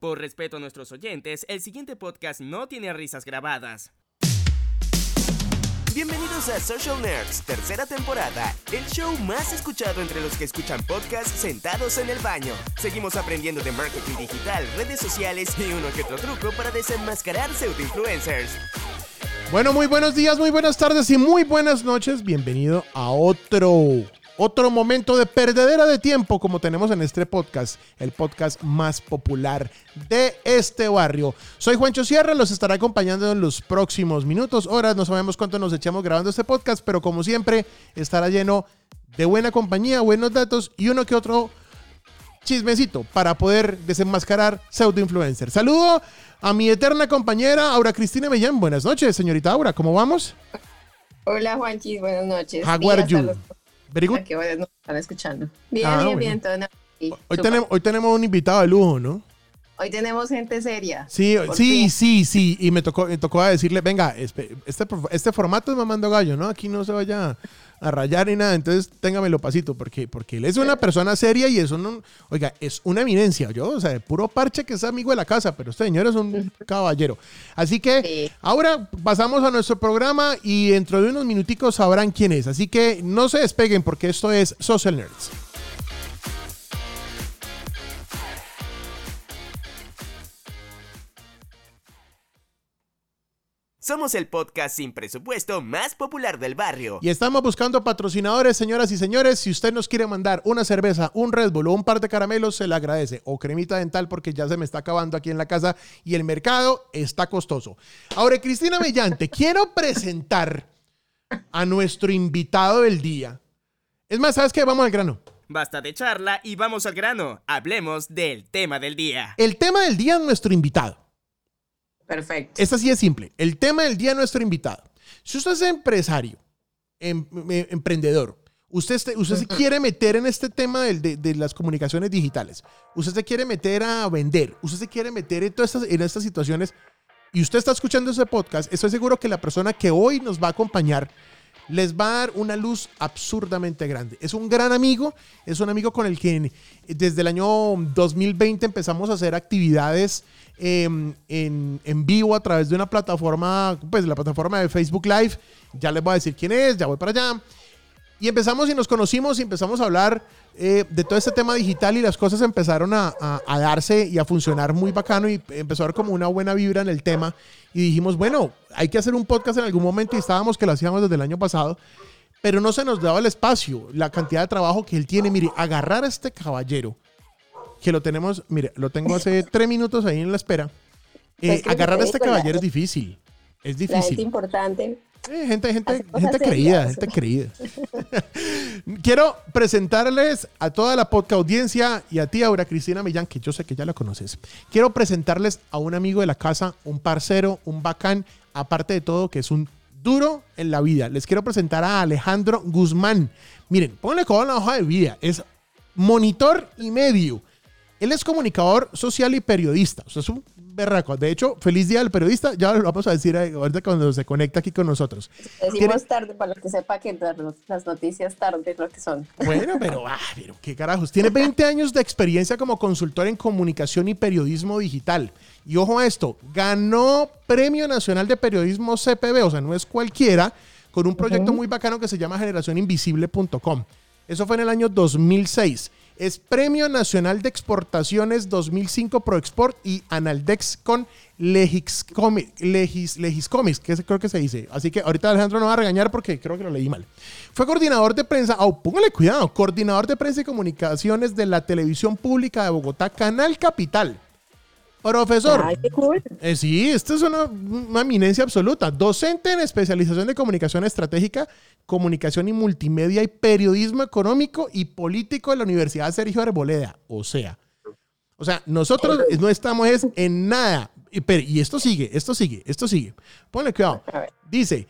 Por respeto a nuestros oyentes, el siguiente podcast no tiene risas grabadas. Bienvenidos a Social Nerds, tercera temporada, el show más escuchado entre los que escuchan podcasts sentados en el baño. Seguimos aprendiendo de marketing digital, redes sociales y uno que otro truco para desenmascarar pseudo-influencers. Bueno, muy buenos días, muy buenas tardes y muy buenas noches. Bienvenido a otro otro momento de perdedera de tiempo como tenemos en este podcast, el podcast más popular de este barrio. Soy Juancho Sierra, los estará acompañando en los próximos minutos, horas, no sabemos cuánto nos echamos grabando este podcast, pero como siempre estará lleno de buena compañía, buenos datos y uno que otro chismecito para poder desenmascarar pseudo influencer. Saludo a mi eterna compañera Aura Cristina Mellán. Buenas noches, señorita Aura, ¿cómo vamos? Hola Juanchi, buenas noches. How are you? Very good. Qué bueno, están escuchando. Bien, ah, bien, bien. Todo hoy, tenemos, hoy tenemos un invitado de lujo, ¿no? Hoy tenemos gente seria. Sí, sí, sí, sí. Y me tocó, me tocó decirle, venga, este, este formato es mamando gallo, ¿no? Aquí no se vaya a rayar ni nada. Entonces, téngamelo pasito, porque, porque él es una persona seria y es un, oiga, es una eminencia. Yo, o sea, de puro parche que es amigo de la casa, pero este señor es un caballero. Así que ahora pasamos a nuestro programa y dentro de unos minuticos sabrán quién es. Así que no se despeguen porque esto es Social Nerds. Somos el podcast sin presupuesto más popular del barrio. Y estamos buscando patrocinadores, señoras y señores. Si usted nos quiere mandar una cerveza, un Red Bull o un par de caramelos, se le agradece. O cremita dental porque ya se me está acabando aquí en la casa y el mercado está costoso. Ahora, Cristina Mellante, quiero presentar a nuestro invitado del día. Es más, ¿sabes qué? Vamos al grano. Basta de charla y vamos al grano. Hablemos del tema del día. El tema del día es nuestro invitado. Perfecto. Esta sí es simple. El tema del día de nuestro invitado. Si usted es empresario, em, em, emprendedor, usted, usted se quiere meter en este tema de, las comunicaciones digitales, usted se quiere meter a vender, usted se quiere meter en todas estas, en estas situaciones y usted está escuchando ese podcast, estoy seguro que la persona que hoy nos va a acompañar les va a dar una luz absurdamente grande. Es un gran amigo, es un amigo con el que desde el año 2020 empezamos a hacer actividades Em, en, en, vivo a través de una plataforma, pues la plataforma de Facebook Live. Ya les voy a decir quién es, ya voy para allá. Y empezamos y nos conocimos y empezamos a hablar eh, de todo este tema digital y las cosas empezaron a, a, darse y a funcionar muy bacano y empezó a haber como una buena vibra en el tema. Y dijimos, bueno, hay que hacer un podcast en algún momento y estábamos que lo hacíamos desde el año pasado, pero no se nos daba el espacio, la cantidad de trabajo que él tiene. Mire, agarrar a este caballero que lo tenemos, mire, lo tengo hace tres minutos ahí en la espera. Eh, agarrar a este caballero es difícil. Es difícil. Es importante. Eh, gente, gente, gente creída, gente creída. Quiero presentarles a toda la podcast audiencia y a ti, Aura Cristina Millán, que yo sé que ya la conoces. Quiero presentarles a un amigo de la casa, un parcero, un bacán, aparte de todo, que es un duro en la vida. Les quiero presentar a Alejandro Guzmán. Miren, pónganle con la hoja de vida. Es monitor y medio él es comunicador social y periodista. O sea, es un berraco. De hecho, feliz día del periodista. Ya lo vamos a decir ahorita cuando se conecta aquí con nosotros. Decimos tarde para los que sepa que las noticias tarde es lo que son. Bueno, pero, ah, pero qué carajos. Tiene 20 años de experiencia como consultor en comunicación y periodismo digital. Y ojo a esto, ganó Premio Nacional de Periodismo CPB, o sea, no es cualquiera, con un proyecto muy bacano que se llama generacioninvisible.com. Eso fue en el año 2006 es Premio Nacional de Exportaciones 2005 ProExport y Analdex con Legiscomics, que creo que se dice. Así que ahorita Alejandro no va a regañar porque creo que lo leí mal. Fue coordinador de prensa, oh, póngale cuidado, coordinador de prensa y comunicaciones de la televisión pública de Bogotá, Canal Capital. Profesor. Ay, qué cool. Eh, sí, esto es una, una, eminencia absoluta. Docente en especialización de comunicación estratégica, comunicación y multimedia y periodismo económico y político de la Universidad Sergio Arboleda. O sea, o sea, nosotros no estamos en nada. Y, y esto sigue, esto sigue, esto sigue. Ponle cuidado. Dice,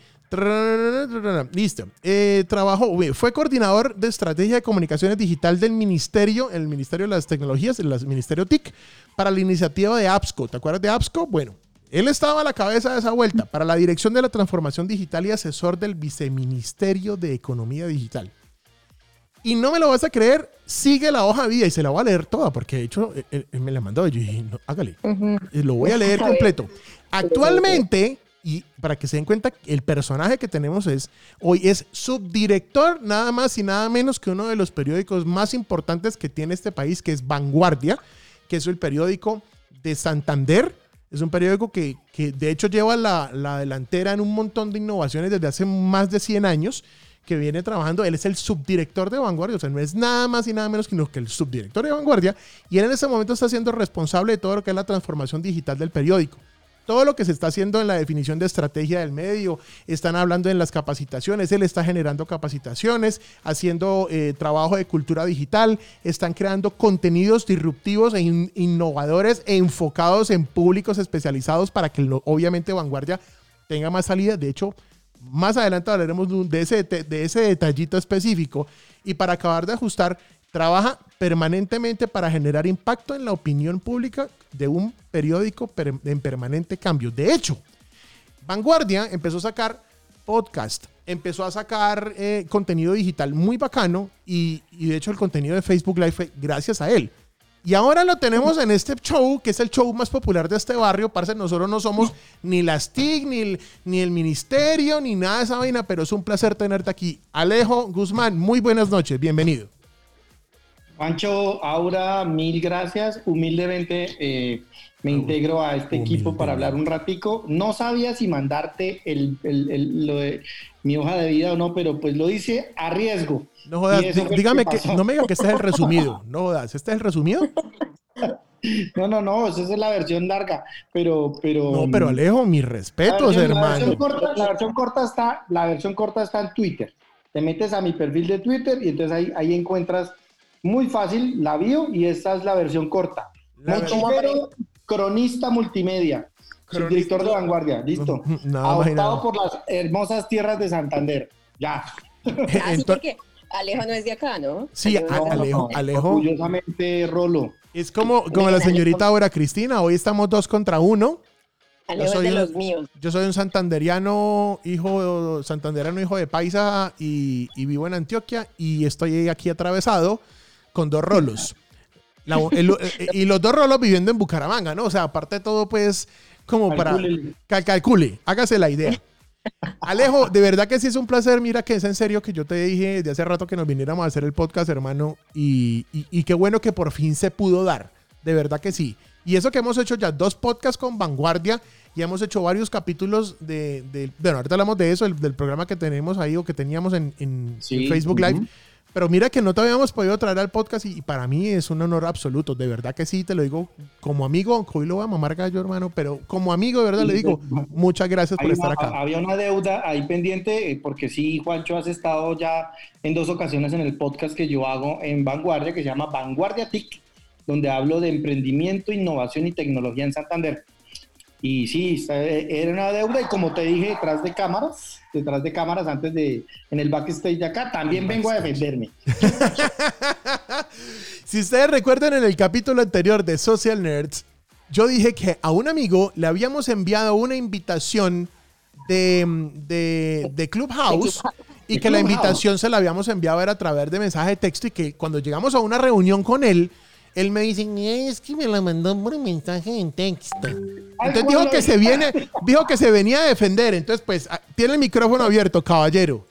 Listo. Eh, trabajó, fue coordinador de estrategia de comunicaciones digital del ministerio, el Ministerio de las Tecnologías, el Ministerio TIC, para la iniciativa de APSCO. ¿Te acuerdas de APSCO? Bueno, él estaba a la cabeza de esa vuelta para la dirección de la transformación digital y asesor del viceministerio de Economía Digital. Y no me lo vas a creer, sigue la hoja vida y se la voy a leer toda, porque de hecho él, él me la mandó y yo dije, no, hágale. Y Lo voy a leer completo. Actualmente, y para que se den cuenta, el personaje que tenemos es, hoy es subdirector nada más y nada menos que uno de los periódicos más importantes que tiene este país, que es Vanguardia, que es el periódico de Santander. Es un periódico que, que de hecho lleva la, la delantera en un montón de innovaciones desde hace más de 100 años que viene trabajando. Él es el subdirector de Vanguardia, o sea, no es nada más y nada menos que el subdirector de Vanguardia. Y él en ese momento está siendo responsable de todo lo que es la transformación digital del periódico. Todo lo que se está haciendo en la definición de estrategia del medio, están hablando en las capacitaciones, él está generando capacitaciones, haciendo eh, trabajo de cultura digital, están creando contenidos disruptivos e in- innovadores e enfocados en públicos especializados para que lo- obviamente Vanguardia tenga más salida. De hecho, más adelante hablaremos de ese detallito específico. Y para acabar de ajustar, trabaja permanentemente para generar impacto en la opinión pública de un periódico per- en permanente cambio. De hecho, Vanguardia empezó a sacar podcast, empezó a sacar eh, contenido digital muy bacano y, de hecho el contenido de Facebook Live fue gracias a él. Y ahora lo tenemos en este show, que es el show más popular de este barrio. Parce, nosotros no somos ni las TIC, ni ni el ministerio, ni nada de esa vaina, pero es un placer tenerte aquí. Alejo Guzmán, muy buenas noches, bienvenido. Juancho, Aura, mil gracias. Humildemente eh, me integro a este equipo para hablar un ratico. No sabía si mandarte el, el- el- lo de mi hoja de vida o no, pero pues lo hice a riesgo. No jodas, dígame que no me diga que este es el resumido. No jodas, ¿este es el resumido? No, no, no, esa es la versión larga, pero... pero No, pero Alejo, mis la respetos, versión, la versión hermano. corta, la versión corta está, la versión corta está en Twitter. Te metes a mi perfil de Twitter y entonces ahí, ahí encuentras muy fácil la bio y esta es la versión corta. La Mochilero, cronista multimedia, Cronista. director de vanguardia, listo. Y Adoptado por las hermosas tierras de Santander. Ya. Así Entonces- porque Alejo no es de acá, ¿no? Sí, Alejo Alejo, Alejo. Orgullosamente Rolo. Es como, como la señorita Aura Cristina. Hoy estamos dos contra uno. Alejo soy es de los míos. Yo soy un santanderiano, hijo, santanderano, hijo de paisa y, y vivo en Antioquia y estoy aquí atravesado con dos rolos. La- el- eh, y los dos rolos viviendo en Bucaramanga, ¿no? O sea, aparte de todo, pues, como para... Cal- calcule, hágase la idea. Alejo, de verdad que sí es un placer. Mira que es en serio que yo te dije de hace rato que nos viniéramos a hacer el podcast, hermano. Y, y- y qué bueno que por fin se pudo dar. De verdad que sí. Y eso que hemos hecho ya dos podcasts con Vanguardia y hemos hecho varios capítulos de, de- bueno, ahorita hablamos de eso, el- del programa que tenemos ahí o que teníamos en, en- Sí, en Facebook Live. Pero mira que no te habíamos podido traer al podcast y, y para mí es un honor absoluto. De verdad que sí, te lo digo como amigo, aunque hoy lo voy a mamar gallo, hermano, pero como amigo, de verdad le digo muchas gracias por estar una- acá. había una deuda ahí pendiente, eh, porque sí, Juancho, has estado ya en dos ocasiones en el podcast que yo hago en Vanguardia, que se llama Vanguardia TIC, donde hablo de emprendimiento, innovación y tecnología en Santander. Y sí, está- eh, era una deuda y como te dije, detrás de cámaras, detrás de cámaras antes de, en el backstage de acá, también vengo a defenderme. Si ustedes recuerdan en el capítulo anterior de Social Nerds, yo dije que a un amigo le habíamos enviado una invitación de, de, de Clubhouse y que la invitación se la habíamos enviado era a través de mensaje de texto y que cuando llegamos a una reunión con él, él me dice, "Ni es que me la mandó por mensaje en texto. Entonces ¿cómo dijo que se viene, dijo que se venía a defender. Entonces, pues, ah, tiene el micrófono abierto, caballero.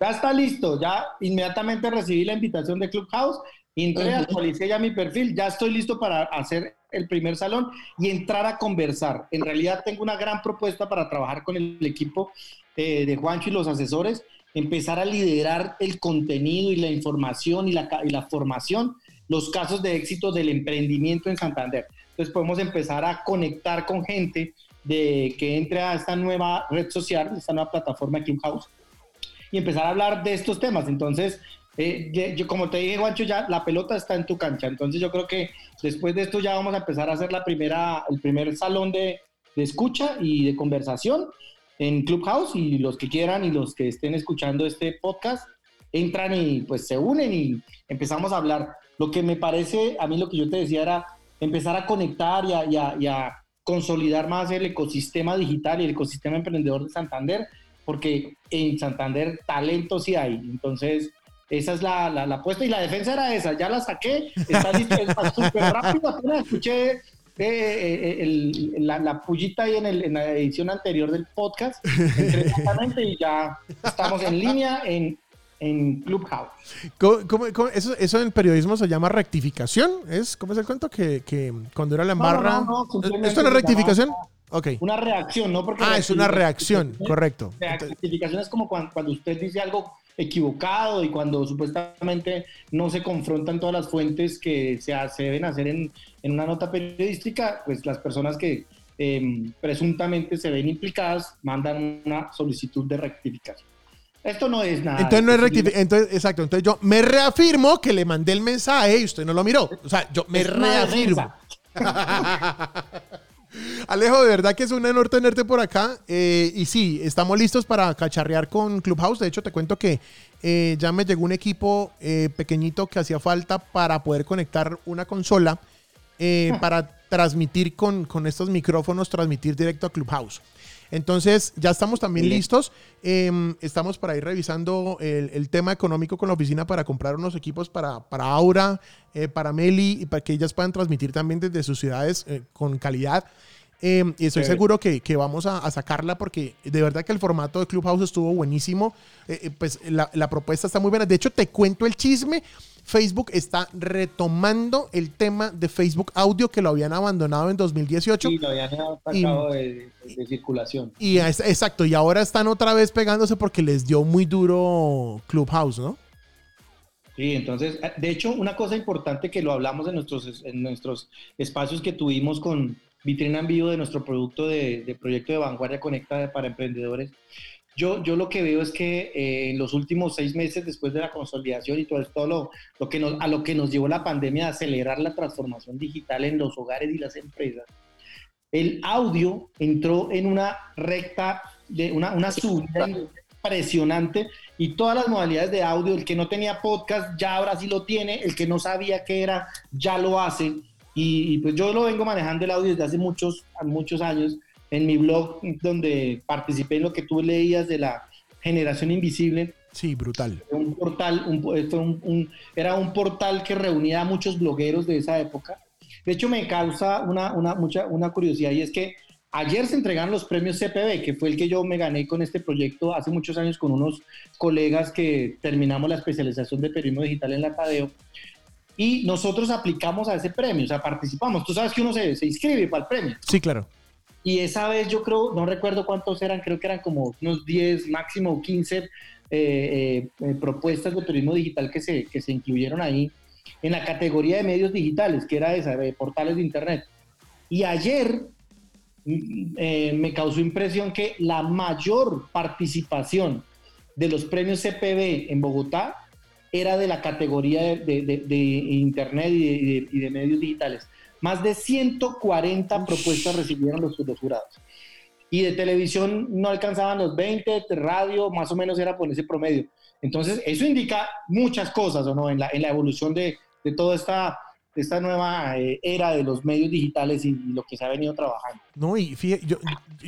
Ya está listo, ya inmediatamente recibí la invitación de Clubhouse, entré, actualicé ya mi perfil, ya estoy listo para hacer el primer salón y entrar a conversar. En realidad tengo una gran propuesta para trabajar con el equipo eh, de Juancho y los asesores, empezar a liderar el contenido y la información y la, y la formación, los casos de éxito del emprendimiento en Santander. Entonces podemos empezar a conectar con gente de que entre a esta nueva red social, esta nueva plataforma Clubhouse y empezar a hablar de estos temas. Entonces, eh, yo, como te dije, Juancho, ya la pelota está en tu cancha. Entonces, yo creo que después de esto ya vamos a empezar a hacer la primera, el primer salón de, de escucha y de conversación en Clubhouse y los que quieran y los que estén escuchando este podcast entran y pues se unen y empezamos a hablar. Lo que me parece, a mí lo que yo te decía era empezar a conectar y a, y a- y a consolidar más el ecosistema digital y el ecosistema emprendedor de Santander porque en Santander talento sí hay. Entonces, Esa es la, la, la apuesta y la defensa era esa, ya la saqué, está súper rápido, apenas escuché eh, eh, el- la, la pullita ahí en, el- en la edición anterior del podcast, y ya estamos en línea en, en Clubhouse. ¿Cómo- cómo- cómo- eso, eso en periodismo se llama rectificación. ¿Es, ¿Cómo es el cuento? Que, que cuando era la No, no, embarra. no, no, simplemente ¿Esto no es rectificación? llama- Ok. Una reacción, ¿no? Porque Ah, es una reacción, correcto. Entonces- Rectificación es como cuando, cuando usted dice algo equivocado y cuando supuestamente no se confrontan todas las fuentes que se, deben hacer en, en una nota periodística, pues las personas que eh, presuntamente se ven implicadas mandan una solicitud de rectificación. Esto no es nada. Entonces no es rectificación. Entonces, exacto. Entonces yo me reafirmo que le mandé el mensaje y usted no lo miró. O sea, yo me Es reafirmo. Alejo, de verdad que es un honor tenerte por acá. eh, y sí, estamos listos para cacharrear con Clubhouse. De hecho, te cuento que eh, ya me llegó un equipo eh, pequeñito que hacía falta para poder conectar una consola eh, para transmitir con, con estos micrófonos, transmitir directo a Clubhouse. Entonces, ya estamos también Bien. listos. Em, estamos para ir revisando el, el tema económico con la oficina para comprar unos equipos para, para Aura, eh, para Meli, y para que ellas puedan transmitir también desde sus ciudades eh, con calidad. Em, y estoy seguro que, que vamos a, a sacarla porque de verdad que el formato de Clubhouse estuvo buenísimo. Eh, eh, pues la, la propuesta está muy buena. De hecho, te cuento el chisme. Facebook está retomando el tema de Facebook Audio que lo habían abandonado en 2018. Sí, lo habían sacado de, circulación. Y es- exacto, y ahora están otra vez pegándose porque les dio muy duro Clubhouse, ¿no? Sí, entonces, eh, de hecho, una cosa importante que lo hablamos en nuestros, en nuestros espacios que tuvimos con vitrina en vivo de nuestro producto de, de proyecto de vanguardia conecta para emprendedores. Yo, yo lo que veo es que eh, en los últimos seis meses después de la consolidación y todo esto, lo, lo que nos, a lo que nos llevó la pandemia de acelerar la transformación digital en los hogares y las empresas, el audio entró en una recta, de una, una subida impresionante y todas las modalidades de audio, el que no tenía podcast ya ahora sí lo tiene, el que no sabía qué era ya lo hace. Y, y pues yo lo vengo manejando el audio desde hace muchos, muchos años en mi blog donde participé en lo que tú leías de la generación invisible, Sí, brutal. un portal, un, fue un- un- era un portal que reunía a muchos blogueros de esa época. De hecho, me causa una, una, mucha, una curiosidad y es que ayer se entregaron los premios CPB, que fue el que yo me gané con este proyecto hace muchos años con unos colegas que terminamos la especialización de periodismo digital en la Tadeo. Y nosotros aplicamos a ese premio, o sea, participamos. Tú sabes que uno se, se inscribe para el premio. Sí, claro. Y esa vez yo creo, no recuerdo cuántos eran, creo que eran como unos 10, máximo 15 eh, eh, eh, propuestas de periodismo digital que se, que se incluyeron ahí en la categoría de medios digitales, que era esa, de portales de Internet. Y ayer mm, eh, me causó impresión que la mayor participación de los premios CPB en Bogotá era de la categoría de, de- de- de Internet y y de medios digitales. Más de 140 propuestas recibieron los, los jurados. Y de televisión no alcanzaban los 20, de radio más o menos era por ese promedio. Entonces, eso indica muchas cosas, ¿o no? En la, en la evolución de, de toda esta, de esta nueva eh, era de los medios digitales y, y lo que se ha venido trabajando. No, y fíjate, yo,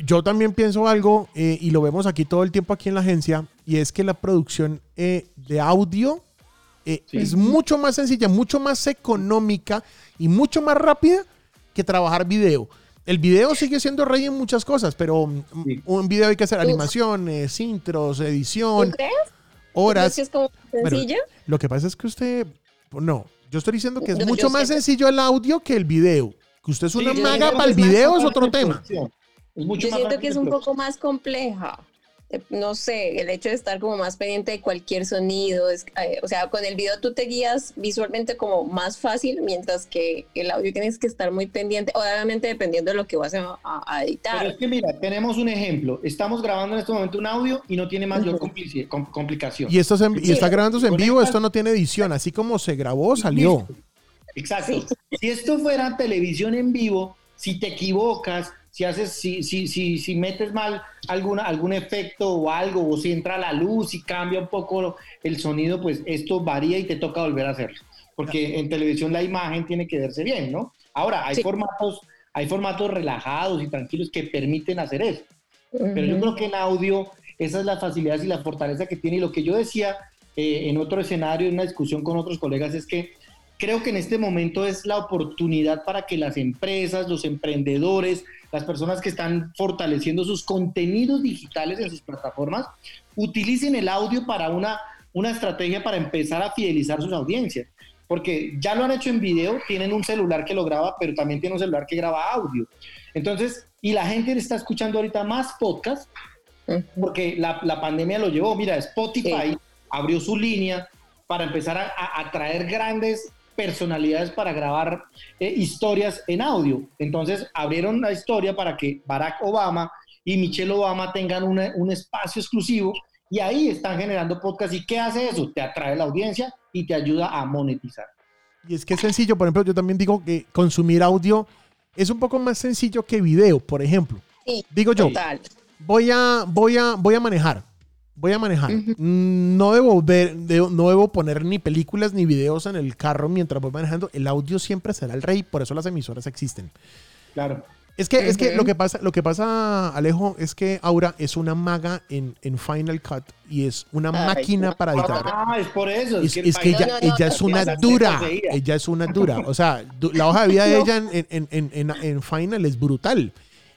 yo también pienso algo, eh, y lo vemos aquí todo el tiempo aquí en la agencia, y es que la producción eh, de audio eh, Sí. es mucho más sencilla, mucho más económica y mucho más rápida que trabajar video. El video sigue siendo rey en muchas cosas, pero mm, Sí. un video hay que hacer animaciones, intros, ¿Tú edición, crees? horas. ¿Crees que es como sencillo? Lo que pasa es que usted, no, yo estoy diciendo que es No, mucho yo más siento- sencillo el audio que el video. Que usted es una Sí, yo maga para el video es otro tema. Es mucho Yo más siento que es un poco más compleja. Eh, No sé, el hecho de estar como más pendiente de cualquier sonido, es- eh, o sea, con el video tú te guías visualmente como más fácil, mientras que el audio tienes que estar muy pendiente, obviamente dependiendo de lo que vas a, a- a Pero editar. es que mira, tenemos un ejemplo. Estamos grabando en este momento un audio y no tiene mayor complicación. Y esto es en- y Sí. está grabándose en vivo, esto no tiene edición, así como se grabó, salió. Exacto. Si esto fuera televisión en vivo, si te equivocas, si haces, si, si, si, si metes mal alguna, algún efecto o algo, o si entra la luz y cambia un poco el sonido, pues esto varía y te toca volver a hacerlo. Porque en televisión la imagen tiene que verse bien, ¿no? Ahora, hay Sí. formatos, hay formatos relajados y tranquilos que permiten hacer eso. Pero yo creo que en audio, esa es la facilidad y la fortaleza que tiene. Y lo que yo decía eh, en otro escenario, en una discusión con otros colegas, es que creo que en este momento es la oportunidad para que las empresas, los emprendedores, las personas que están fortaleciendo sus contenidos digitales en sus plataformas, utilicen el audio para una, una estrategia para empezar a fidelizar sus audiencias. Porque ya lo han hecho en video, tienen un celular que lo graba, pero también tienen un celular que graba audio. Entonces, y la gente está escuchando ahorita más podcast porque la, la pandemia lo llevó. Mira, Spotify abrió su línea para empezar a, atraer grandes personalidades para grabar eh, historias en audio. Entonces abrieron la historia para que Barack Obama y Michelle Obama tengan un espacio exclusivo y ahí están generando podcast. ¿Y qué hace eso? Te atrae la audiencia y te ayuda a monetizar. Y es que es sencillo, por ejemplo, yo también digo que consumir audio es un poco más sencillo que video, por ejemplo. digo yo, voy a, voy a, voy a manejar. Voy a manejar. Mm, no, debo ver, no debo poner ni películas ni videos en el carro mientras voy manejando. El audio siempre será el rey, por eso las emisoras existen. Claro. Es que, es que lo que pasa, lo que pasa, Alejo, es que Aura es una maga en, en Final Cut y es una máquina para editar. Ah, es por eso. Es, que, ella, ella es una dura. Ella es una dura. O sea, la hoja de vida de ella en, en, en, en Final es brutal.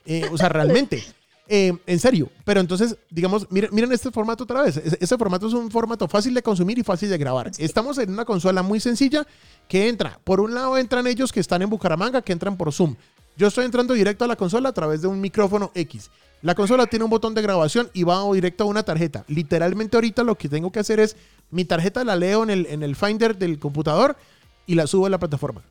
Eh, o sea, realmente. Eh, en serio, pero entonces, digamos, miren, miren este formato otra vez. Este formato es un formato fácil de consumir y fácil de grabar. Estamos en una consola muy sencilla que entra. Por un lado entran ellos que están en Bucaramanga, que entran por Zoom. Yo estoy entrando directo a la consola a través de un micrófono X. La consola tiene un botón de grabación y va directo a una tarjeta. Literalmente ahorita lo que tengo que hacer es mi tarjeta la leo en el, en el Finder del computador y la subo a la plataforma.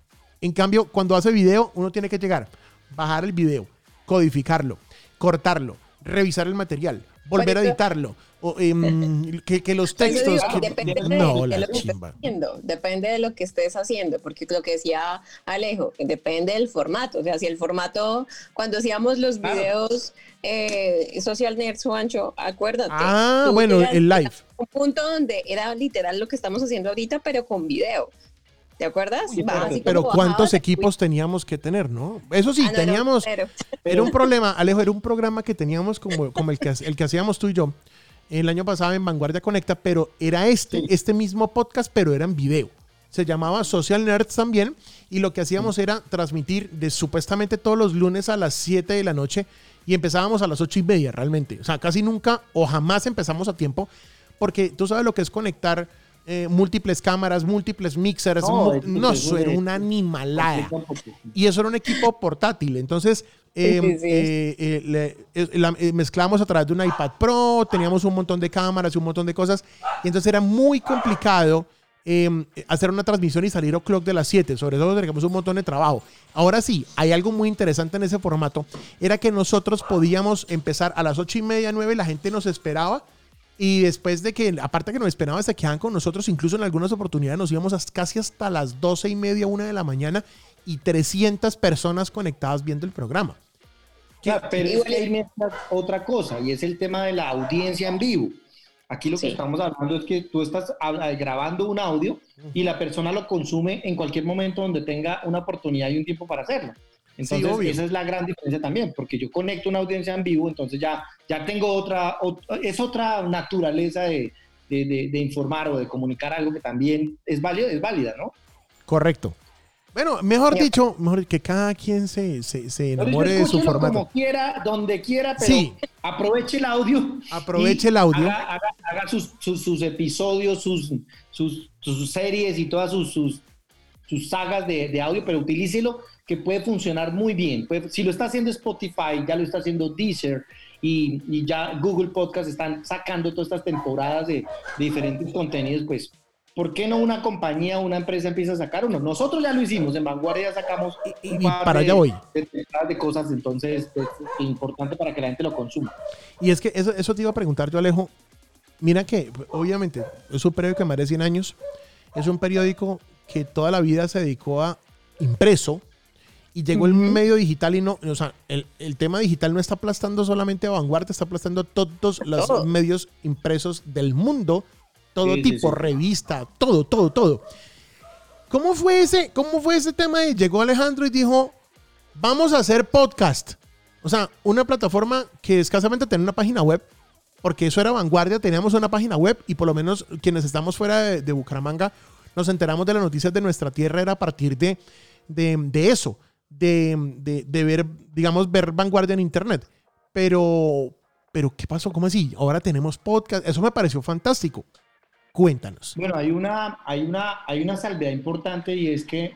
En cambio, cuando hace video, uno tiene que llegar, bajar el video, codificarlo, cortarlo, revisar el material, volver a editarlo. O, em, que, los textos. depende, de, no, lo que estés haciendo, depende de lo que estés haciendo, porque lo que decía Alejo, depende del formato. O sea, si el formato, cuando hacíamos los videos eh, Social Nerds, Juancho, acuérdate. Ah, bueno, el live. Un punto donde era literal lo que estamos haciendo ahorita, pero con video. ¿Te acuerdas? pero, ¿cuántos equipos teníamos que tener, no? Eso sí, ah, teníamos. era un problema, Alejo, era un programa que teníamos como, como el, que, el que hacíamos tú y yo el año pasado en Vanguardia Conecta, pero era este, este mismo podcast, pero era en video. Se llamaba Social Nerds también, y lo que hacíamos era transmitir de supuestamente todos los lunes a las 7 de la noche y empezábamos a las 8 y media realmente. O sea, casi nunca o jamás empezamos a tiempo, porque tú sabes lo que es conectar eh, múltiples cámaras, múltiples mixers. No, eso era una animalada. Y eso era un equipo portátil. Entonces, em, eh, eh, mezclamos a través de un iPad Pro, teníamos un montón de cámaras y un montón de cosas. Y entonces era muy complicado em, hacer una transmisión y salir clock de las 7. Sobre todo teníamos un montón de trabajo. Ahora sí, hay algo muy interesante en ese formato. Era que nosotros podíamos empezar a las 8 y media, 9, la gente nos esperaba y después de que, aparte que nos esperaban, se quedaban con nosotros, incluso en algunas oportunidades nos íbamos casi hasta las 12 y media, una de la mañana, y 300 personas conectadas viendo el programa. pero es otra cosa, y es el tema de la audiencia en vivo. Aquí lo que estamos hablando es que tú estás grabando un audio y la persona lo consume en cualquier momento donde tenga una oportunidad y un tiempo para hacerlo. Entonces, esa es la gran diferencia también, porque yo conecto una audiencia en vivo, entonces ya, ya tengo otra, es otra naturaleza de, de, de, informar o de comunicar algo que también es, válido, es válida, ¿no? Correcto. Bueno, mejor dicho, mejor que cada quien se, se, se enamore de su formato. Como quiera, donde quiera, pero sí. aproveche el audio. Aproveche el audio. Haga, haga, sus, sus, sus, episodios, sus, sus, sus, series y todas sus, sus, sus sagas de, de audio, pero utilícelo que puede funcionar muy bien. si lo está haciendo Spotify, ya lo está haciendo Deezer y, ya Google Podcast están sacando todas estas temporadas de, diferentes contenidos, pues ¿por qué no una compañía, una empresa empieza a sacar uno? Nosotros ya lo hicimos, en Vanguardia sacamos y, para allá voy. De, cosas, entonces es importante para que la gente lo consuma. Y es que eso, eso te iba a preguntar yo, Alejo. Mira que, obviamente, es un periódico que merece 100 años, es un periódico que toda la vida se dedicó a impreso, y llegó el medio digital y no, o sea, el, tema digital no está aplastando solamente a Vanguardia, está aplastando todos los medios impresos del mundo, todo tipo, revista, todo, todo, todo. ¿Cómo fue ese, cómo fue ese tema? De, llegó Alejandro y dijo, vamos a hacer podcast. O sea, una plataforma que escasamente tiene una página web, porque eso era vanguardia, teníamos una página web y por lo menos quienes estamos fuera de, de Bucaramanga nos enteramos de las noticias de nuestra tierra era a partir de, de, eso, de, de, de ver, digamos, ver vanguardia en Internet. Pero, pero, ¿qué pasó? ¿Cómo así? Ahora tenemos podcast. Eso me pareció fantástico. Cuéntanos. Bueno, hay una, hay una, hay una salvedad importante y es que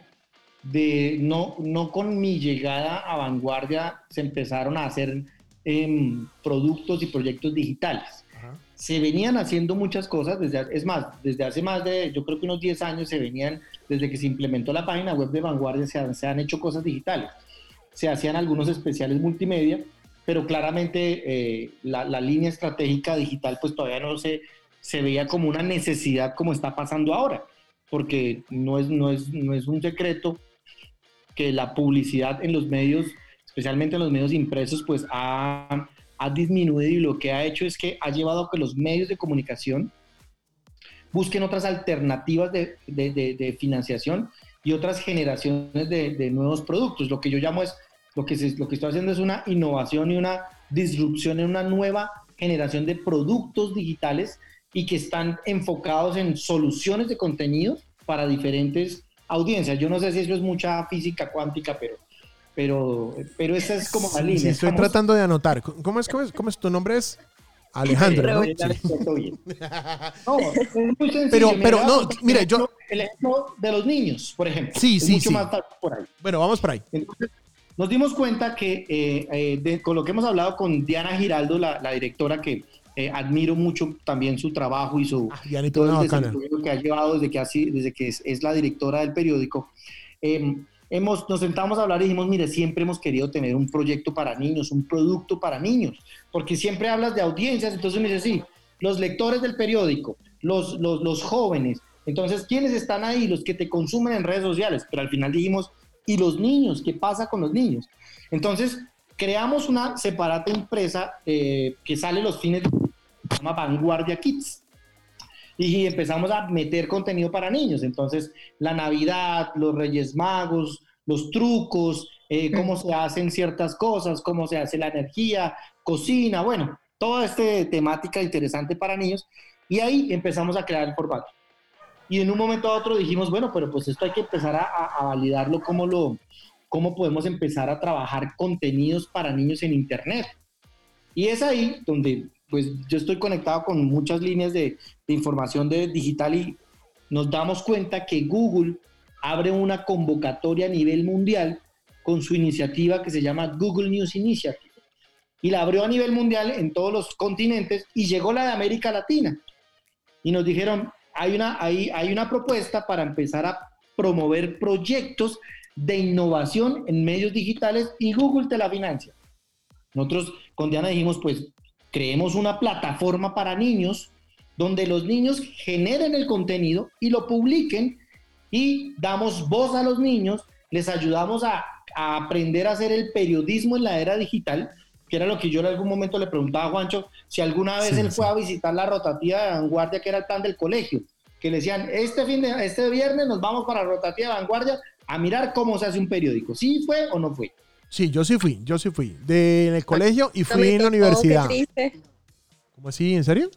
de, no, no con mi llegada a Vanguardia se empezaron a hacer em, productos y proyectos digitales. Se venían haciendo muchas cosas, desde, es más, desde hace más de, yo creo que unos 10 años se venían, desde que se implementó la página web de Vanguardia, se han, se han hecho cosas digitales. Se hacían algunos especiales multimedia, pero claramente eh, la, la, línea estratégica digital pues todavía no se, se veía como una necesidad como está pasando ahora, porque no es, no es, no es un secreto que la publicidad en los medios, especialmente en los medios impresos, pues ha, ha disminuido y lo que ha hecho es que ha llevado a que los medios de comunicación busquen otras alternativas de, financiación y otras generaciones de, nuevos productos. Lo que yo llamo es, lo que, se, lo que estoy haciendo es una innovación y una disrupción en una nueva generación de productos digitales y que están enfocados en soluciones de contenidos para diferentes audiencias. Yo no sé si eso es mucha física cuántica, pero, pero, pero esa es como la línea. Sí, estoy Estamos- tratando de anotar. ¿Cómo es, cómo es, cómo es? Tu nombre es Alejandro, ¿no? Sí. No, es muy sencillo. Pero- pero no, mire, yo- El ejemplo de los niños, por ejemplo. Sí, Es sí, mucho sí. más por ahí. Bueno, vamos por ahí. Entonces, nos dimos cuenta que eh, eh, de- con lo que hemos hablado con Diana Giraldo, la, la directora que eh, admiro mucho también su trabajo y su Ah, todo el que ha llevado desde que, así, desde que es, es la directora del periódico. Hemos, nos sentamos a hablar y dijimos, mire, siempre hemos querido tener un proyecto para niños, un producto para niños, porque siempre hablas de audiencias, entonces me dice, sí, los lectores del periódico, los, los, los jóvenes, entonces, ¿quiénes están ahí? Los que te consumen en redes sociales, pero al final dijimos, ¿y los niños? ¿Qué pasa con los niños? Entonces, creamos una separata empresa eh, que sale los fines se llama Vanguardia Kids. Y empezamos a meter contenido para niños. Entonces, la Navidad, los Reyes Magos, los trucos, eh, cómo se hacen ciertas cosas, cómo se hace la energía, cocina, bueno, toda esta temática interesante para niños. Y ahí empezamos a crear el formato. Y en un momento a otro dijimos, bueno, pero pues esto hay que empezar a, a- a validarlo, cómo, lo, cómo podemos empezar a trabajar contenidos para niños en Internet. Y es ahí donde pues yo estoy conectado con muchas líneas de, de información de digital y nos damos cuenta que Google abre una convocatoria a nivel mundial con su iniciativa que se llama Google News Initiative. Y la abrió a nivel mundial en todos los continentes y llegó la de América Latina. Y nos dijeron, hay una, hay, hay una propuesta para empezar a promover proyectos de innovación en medios digitales y Google te la financia. Nosotros con Diana dijimos, pues creemos una plataforma para niños donde los niños generen el contenido y lo publiquen y damos voz a los niños, les ayudamos a, a aprender a hacer el periodismo en la era digital, que era lo que yo en algún momento le preguntaba a Juancho, si alguna vez Sí, él sí. fue a visitar la rotativa de vanguardia, que era el plan del colegio, que le decían, este, fin de, este viernes nos vamos para la rotativa de vanguardia a mirar cómo se hace un periódico. ¿Sí fue o no fue? Sí, yo sí fui, yo sí fui. De, en el colegio y fui en la qué universidad. triste. ¿Cómo así? ¿En serio?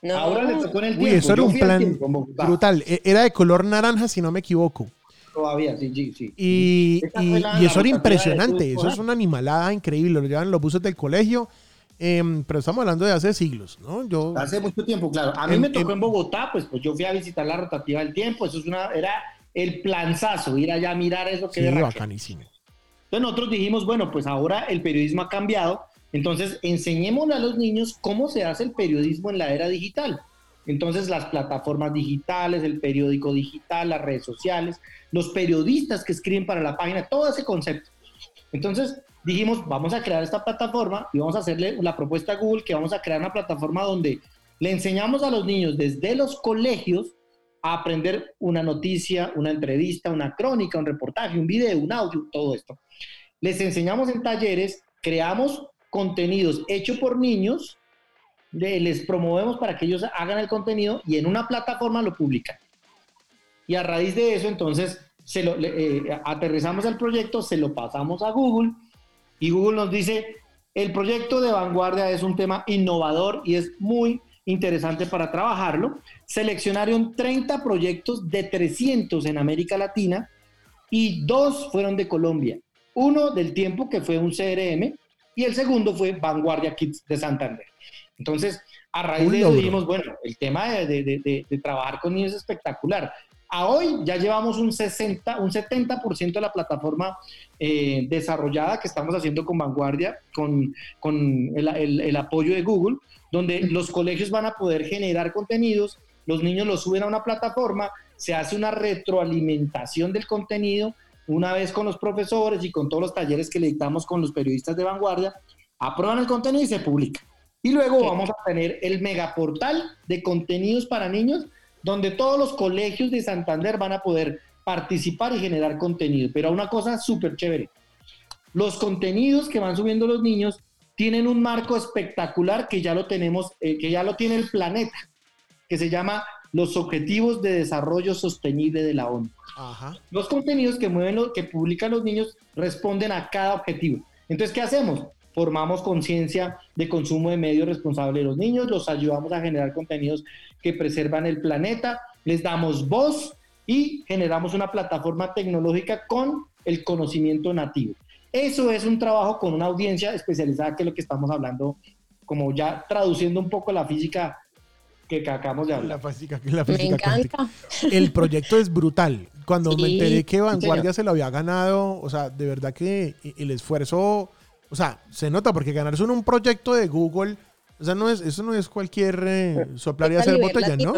No. Ahora le tocó en el Uy, tiempo. eso era un plan tiempo brutal. E- Era de color naranja, si no me equivoco. Todavía, sí, sí, sí. Y, eso era impresionante. Eso es una animalada increíble. Lo llevan en los buses del colegio. em, pero estamos hablando de hace siglos, ¿no? Yo, Hace mucho tiempo, claro. A mí En- me tocó en- en Bogotá, pues, pues yo fui a visitar la rotativa del tiempo. Eso es una, era el planzazo, ir allá a mirar eso que sí, era. bacanísimo. Entonces nosotros dijimos, bueno, pues ahora el periodismo ha cambiado, entonces enseñémosle a los niños cómo se hace el periodismo en la era digital. Entonces las plataformas digitales, el periódico digital, las redes sociales, los periodistas que escriben para la página, todo ese concepto. Entonces dijimos, vamos a crear esta plataforma y vamos a hacerle la propuesta a Google que vamos a crear una plataforma donde le enseñamos a los niños desde los colegios a aprender una noticia, una entrevista, una crónica, un reportaje, un video, un audio, todo esto. Les enseñamos en talleres, creamos contenidos hechos por niños, le- les promovemos para que ellos hagan el contenido y en una plataforma lo publican. Y a raíz de eso, entonces, se lo, eh, aterrizamos el proyecto, se lo pasamos a Google y Google nos dice, El proyecto de vanguardia es un tema innovador y es muy interesante para trabajarlo. Seleccionaron 30 proyectos de 300 en América Latina y dos fueron de Colombia. Uno del tiempo que fue un CRM y el segundo fue Vanguardia Kids de Santander. Entonces, a raíz de eso dijimos, bueno, el tema de, trabajar con niños es espectacular. A hoy ya llevamos un 60, un 70% de la plataforma eh, desarrollada que estamos haciendo con Vanguardia, con, con el, el, apoyo de Google, donde los colegios van a poder generar contenidos, los niños los suben a una plataforma, se hace una retroalimentación del contenido, una vez con los profesores y con todos los talleres que le dictamos con los periodistas de vanguardia, aprueban el contenido y se publica. Y luego vamos a tener el megaportal de contenidos para niños, donde todos los colegios de Santander van a poder participar y generar contenido. Pero una cosa súper chévere, los contenidos que van subiendo los niños tienen un marco espectacular que ya lo tenemos, eh, que ya lo tiene el planeta, que se llama los Objetivos de Desarrollo Sostenible de la ONU. Los contenidos que mueven, que publican los niños responden a cada objetivo. Entonces, ¿qué hacemos? formamos conciencia de consumo de medios responsable de los niños, los ayudamos a generar contenidos que preservan el planeta, les damos voz y generamos una plataforma tecnológica con el conocimiento nativo. Eso es un trabajo con una audiencia especializada, que es lo que estamos hablando, como ya traduciendo un poco la física que acabamos de hablar. La física, la física me encanta. El proyecto es brutal. Cuando me enteré que Vanguardia se lo había ganado, o sea, de verdad que el esfuerzo o sea, se nota porque ganarse un proyecto de Google, o sea, no es, eso no es cualquier eh, soplar y hacer botella, ¿no?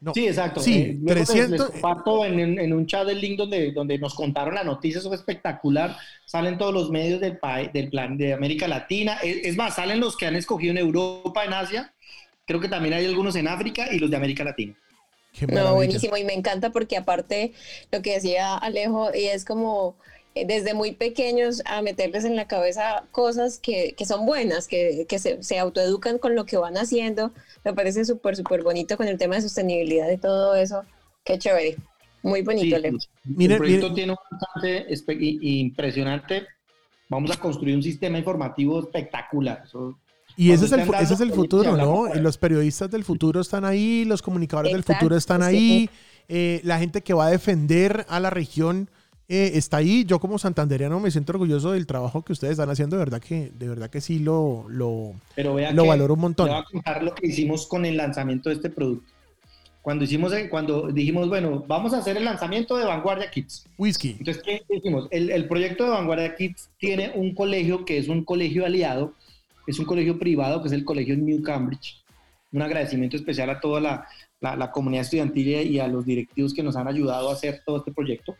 ¿no? Sí, exacto. Sí, 300. Eh, comparto en, en, un chat del link donde, donde nos contaron la noticia, eso fue espectacular. Salen todos los medios del, del plan de América Latina. Es, más, salen los que han escogido en Europa, en Asia. Creo que también hay algunos en África y los de América Latina. no, buenísimo. Y me encanta porque aparte lo que decía Alejo, y es como eh, desde muy pequeños a meterles en la cabeza cosas que, que son buenas, que, que se, se, autoeducan con lo que van haciendo. Me parece súper, súper bonito con el tema de sostenibilidad y todo eso. Qué chévere. Muy bonito, sí, el proyecto tiene un bastante impresionante. Vamos a construir un sistema informativo espectacular. Y ese es, el, ese es el futuro, ¿no? Los periodistas del futuro están ahí, los comunicadores del futuro están ahí, eh, la gente que va a defender a la región eh, está ahí. Yo como santandereano me siento orgulloso del trabajo que ustedes están haciendo. De verdad que, de verdad que sí lo, lo, lo valoro un montón. Voy a contar lo que hicimos con el lanzamiento de este producto. Cuando hicimos, cuando dijimos, bueno, vamos a hacer el lanzamiento de Vanguardia Kids. Whisky. Entonces, ¿qué hicimos? El, el proyecto de Vanguardia Kids tiene un colegio que es un colegio aliado, es un colegio privado, que es el colegio New Cambridge. Un agradecimiento especial a toda la, la, la comunidad estudiantil y a los directivos que nos han ayudado a hacer todo este proyecto.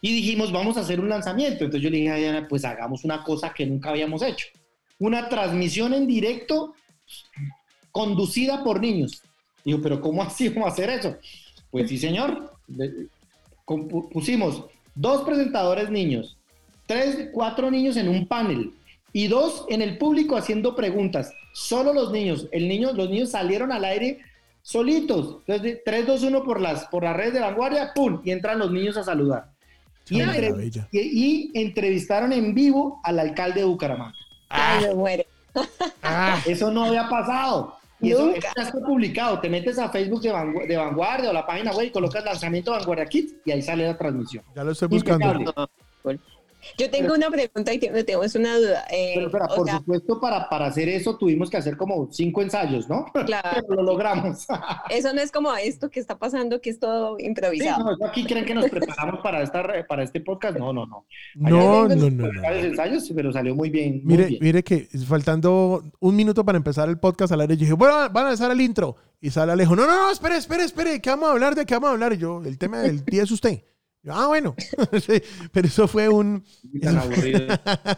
Y dijimos, vamos a hacer un lanzamiento. Entonces yo le dije a Diana, pues hagamos una cosa que nunca habíamos hecho. Una transmisión en directo conducida por niños. Digo, pero ¿cómo así vamos a hacer eso? Pues sí, señor. Pusimos dos presentadores niños, tres, cuatro niños en un panel y dos en el público haciendo preguntas. Solo los niños. El niño, los niños salieron al aire solitos. Entonces, 3, 2, 1 por las, por las redes de vanguardia, ¡pum! Y entran los niños a saludar. Y, entrevistaron en vivo al alcalde de Bucaramanga. Ay, me muere. Ah. Eso no había pasado. Y eso, ya está publicado. Te metes a Facebook de, Vanguardia o la página web y colocas lanzamiento Vanguardia Kids y ahí sale la transmisión. Ya lo estoy buscando. Yo tengo una pregunta y tengo una duda. Eh, pero, espera, por supuesto, para, para hacer eso tuvimos que hacer como cinco ensayos, ¿no? Claro. pero lo logramos. eso no es como esto que está pasando, que es todo improvisado. Sí, no, aquí creen que nos preparamos para, esta, para este podcast. No, no, no. no, no, no, no. ensayos, pero salió muy bien. mire, mire que faltando un minuto para empezar el podcast al aire, yo dije, bueno, van a empezar el intro. Y sale Alejo, no, no, no, espere, espere, espere, ¿qué vamos a hablar? ¿De qué vamos a hablar? Y yo, el tema del día es usted ah, bueno. pero eso fue un. Tan aburrido.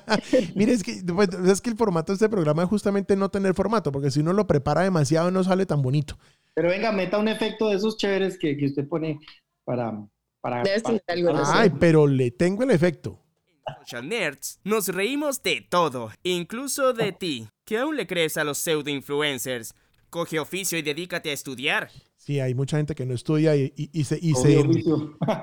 Mire, es que, pues, es que el formato de este programa es justamente no tener formato, porque si uno lo prepara demasiado no sale tan bonito. Pero venga, meta un efecto de esos chéveres que, que usted pone para. para, Ay, pero le tengo el efecto. Social Nerds, nos reímos de todo, incluso de ti, que aún le crees a los pseudo influencers. Coge oficio y dedícate a estudiar. Sí, hay mucha gente que no estudia y, y, se, y, se,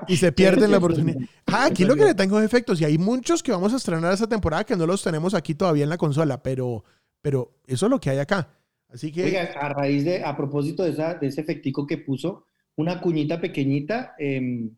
y se pierden la oportunidad. Ah, aquí lo que le tengo es efectos y hay muchos que vamos a estrenar esta temporada que no los tenemos aquí todavía en la consola, pero, pero eso es lo que hay acá. Así que... Oiga, a raíz de, a propósito de, esa, de ese efectico que puso, una cuñita pequeñita, eh,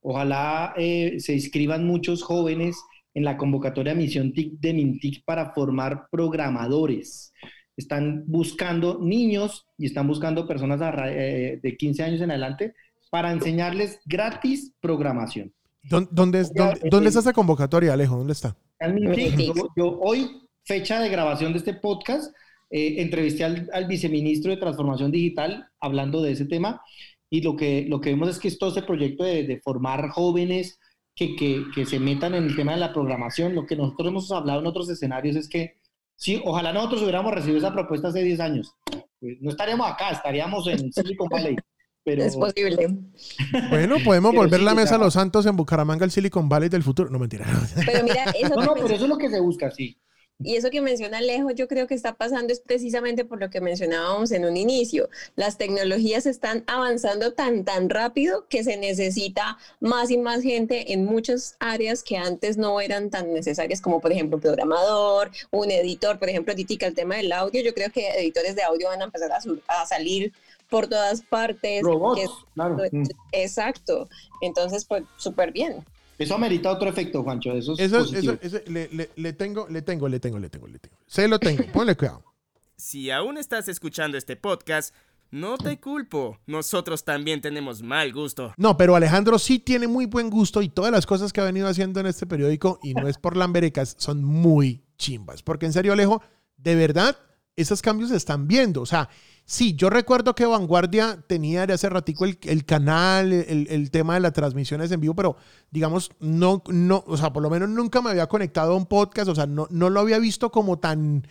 ojalá eh, se inscriban muchos jóvenes en la convocatoria Misión TIC de Mintic para formar programadores. Están buscando niños y están buscando personas eh, de 15 años en adelante para enseñarles gratis programación. ¿Dónde, dónde, está esa convocatoria, Alejo? ¿Dónde está? Yo, hoy, fecha de grabación de este podcast, eh, entrevisté al, viceministro de Transformación Digital hablando de ese tema y lo que, lo que vemos es que es todo ese proyecto de, de formar jóvenes que, que, que, se metan en el tema de la programación. Lo que nosotros hemos hablado en otros escenarios es que Sí, ojalá nosotros hubiéramos recibido esa propuesta hace 10 años. Pues, no estaríamos acá, estaríamos en Silicon Valley. Pero... Es posible. Bueno, podemos volver la mesa a los santos en Bucaramanga, el Silicon Valley del futuro. No, mentira. Pero mira, eso no, no, pero eso es lo que se busca, sí. Y eso que menciona Alejo, yo creo que está pasando es precisamente por lo que mencionábamos en un inicio. Las tecnologías están avanzando tan, tan rápido que se necesita más y más gente en muchas áreas que antes no eran tan necesarias, como por ejemplo un programador, un editor, por ejemplo, Titica, el tema del audio. Yo creo que editores de audio van a empezar a, salir por todas partes. Robots, claro. Exacto. Entonces, pues súper bien. Eso amerita otro efecto, Juancho. Eso, es eso, eso le, le, le, tengo, le tengo, le tengo, le tengo, le tengo. Se lo tengo. Ponle cuidado. Si aún estás escuchando este podcast, no te culpo. Nosotros también tenemos mal gusto. No, pero Alejandro sí tiene muy buen gusto y todas las cosas que ha venido haciendo en este periódico, y no es por lamberecas, son muy chimbas. Porque en serio, Alejo, de verdad, esos cambios se están viendo. O sea, Sí, yo recuerdo que Vanguardia tenía de hace ratico el, el canal, el, el, tema de las transmisiones en vivo, pero digamos, no, no, o sea, por lo menos nunca me había conectado a un podcast, o sea, no, no lo había visto como tan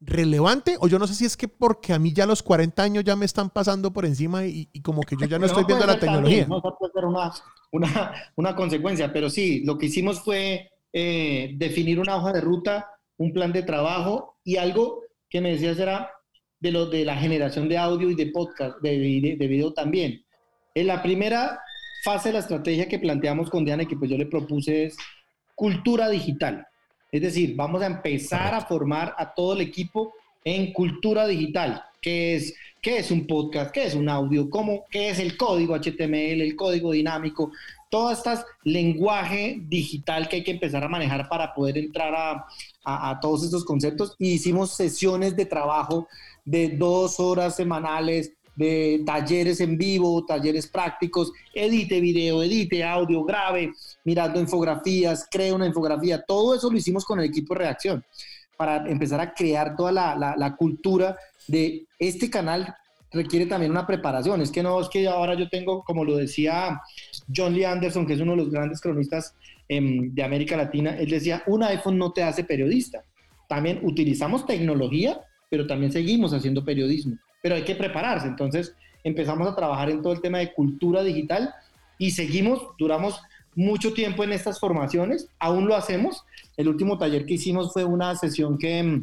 relevante, o yo no sé si es que porque a mí ya los 40 años ya me están pasando por encima y, como que yo ya no, estoy viendo la tecnología. no puede ser una, una, una, consecuencia, pero sí, lo que hicimos fue eh, definir una hoja de ruta, un plan de trabajo y algo que me decías era de, lo, de la generación de audio y de podcast, de, de, video también. En la primera fase de la estrategia que planteamos con Diana, que pues yo le propuse es cultura digital. Es decir, vamos a empezar a formar a todo el equipo en cultura digital. ¿Qué es, qué es un podcast? ¿Qué es un audio? ¿Cómo, ¿Qué es el código HTML, el código dinámico? Todo este lenguaje digital que hay que empezar a manejar para poder entrar a, a, a todos estos conceptos. Y hicimos sesiones de trabajo de dos horas semanales de talleres en vivo, talleres prácticos, edite video, edite audio, grave, mirando infografías, crea una infografía, todo eso lo hicimos con el equipo de reacción para empezar a crear toda la, la, cultura de este canal requiere también una preparación. Es que no, es que ahora yo tengo, como lo decía John Lee Anderson, que es uno de los grandes cronistas em, de América Latina, él decía, un iPhone no te hace periodista. También utilizamos tecnología pero también seguimos haciendo periodismo. Pero hay que prepararse. Entonces empezamos a trabajar en todo el tema de cultura digital y seguimos, duramos mucho tiempo en estas formaciones, aún lo hacemos. El último taller que hicimos fue una sesión que,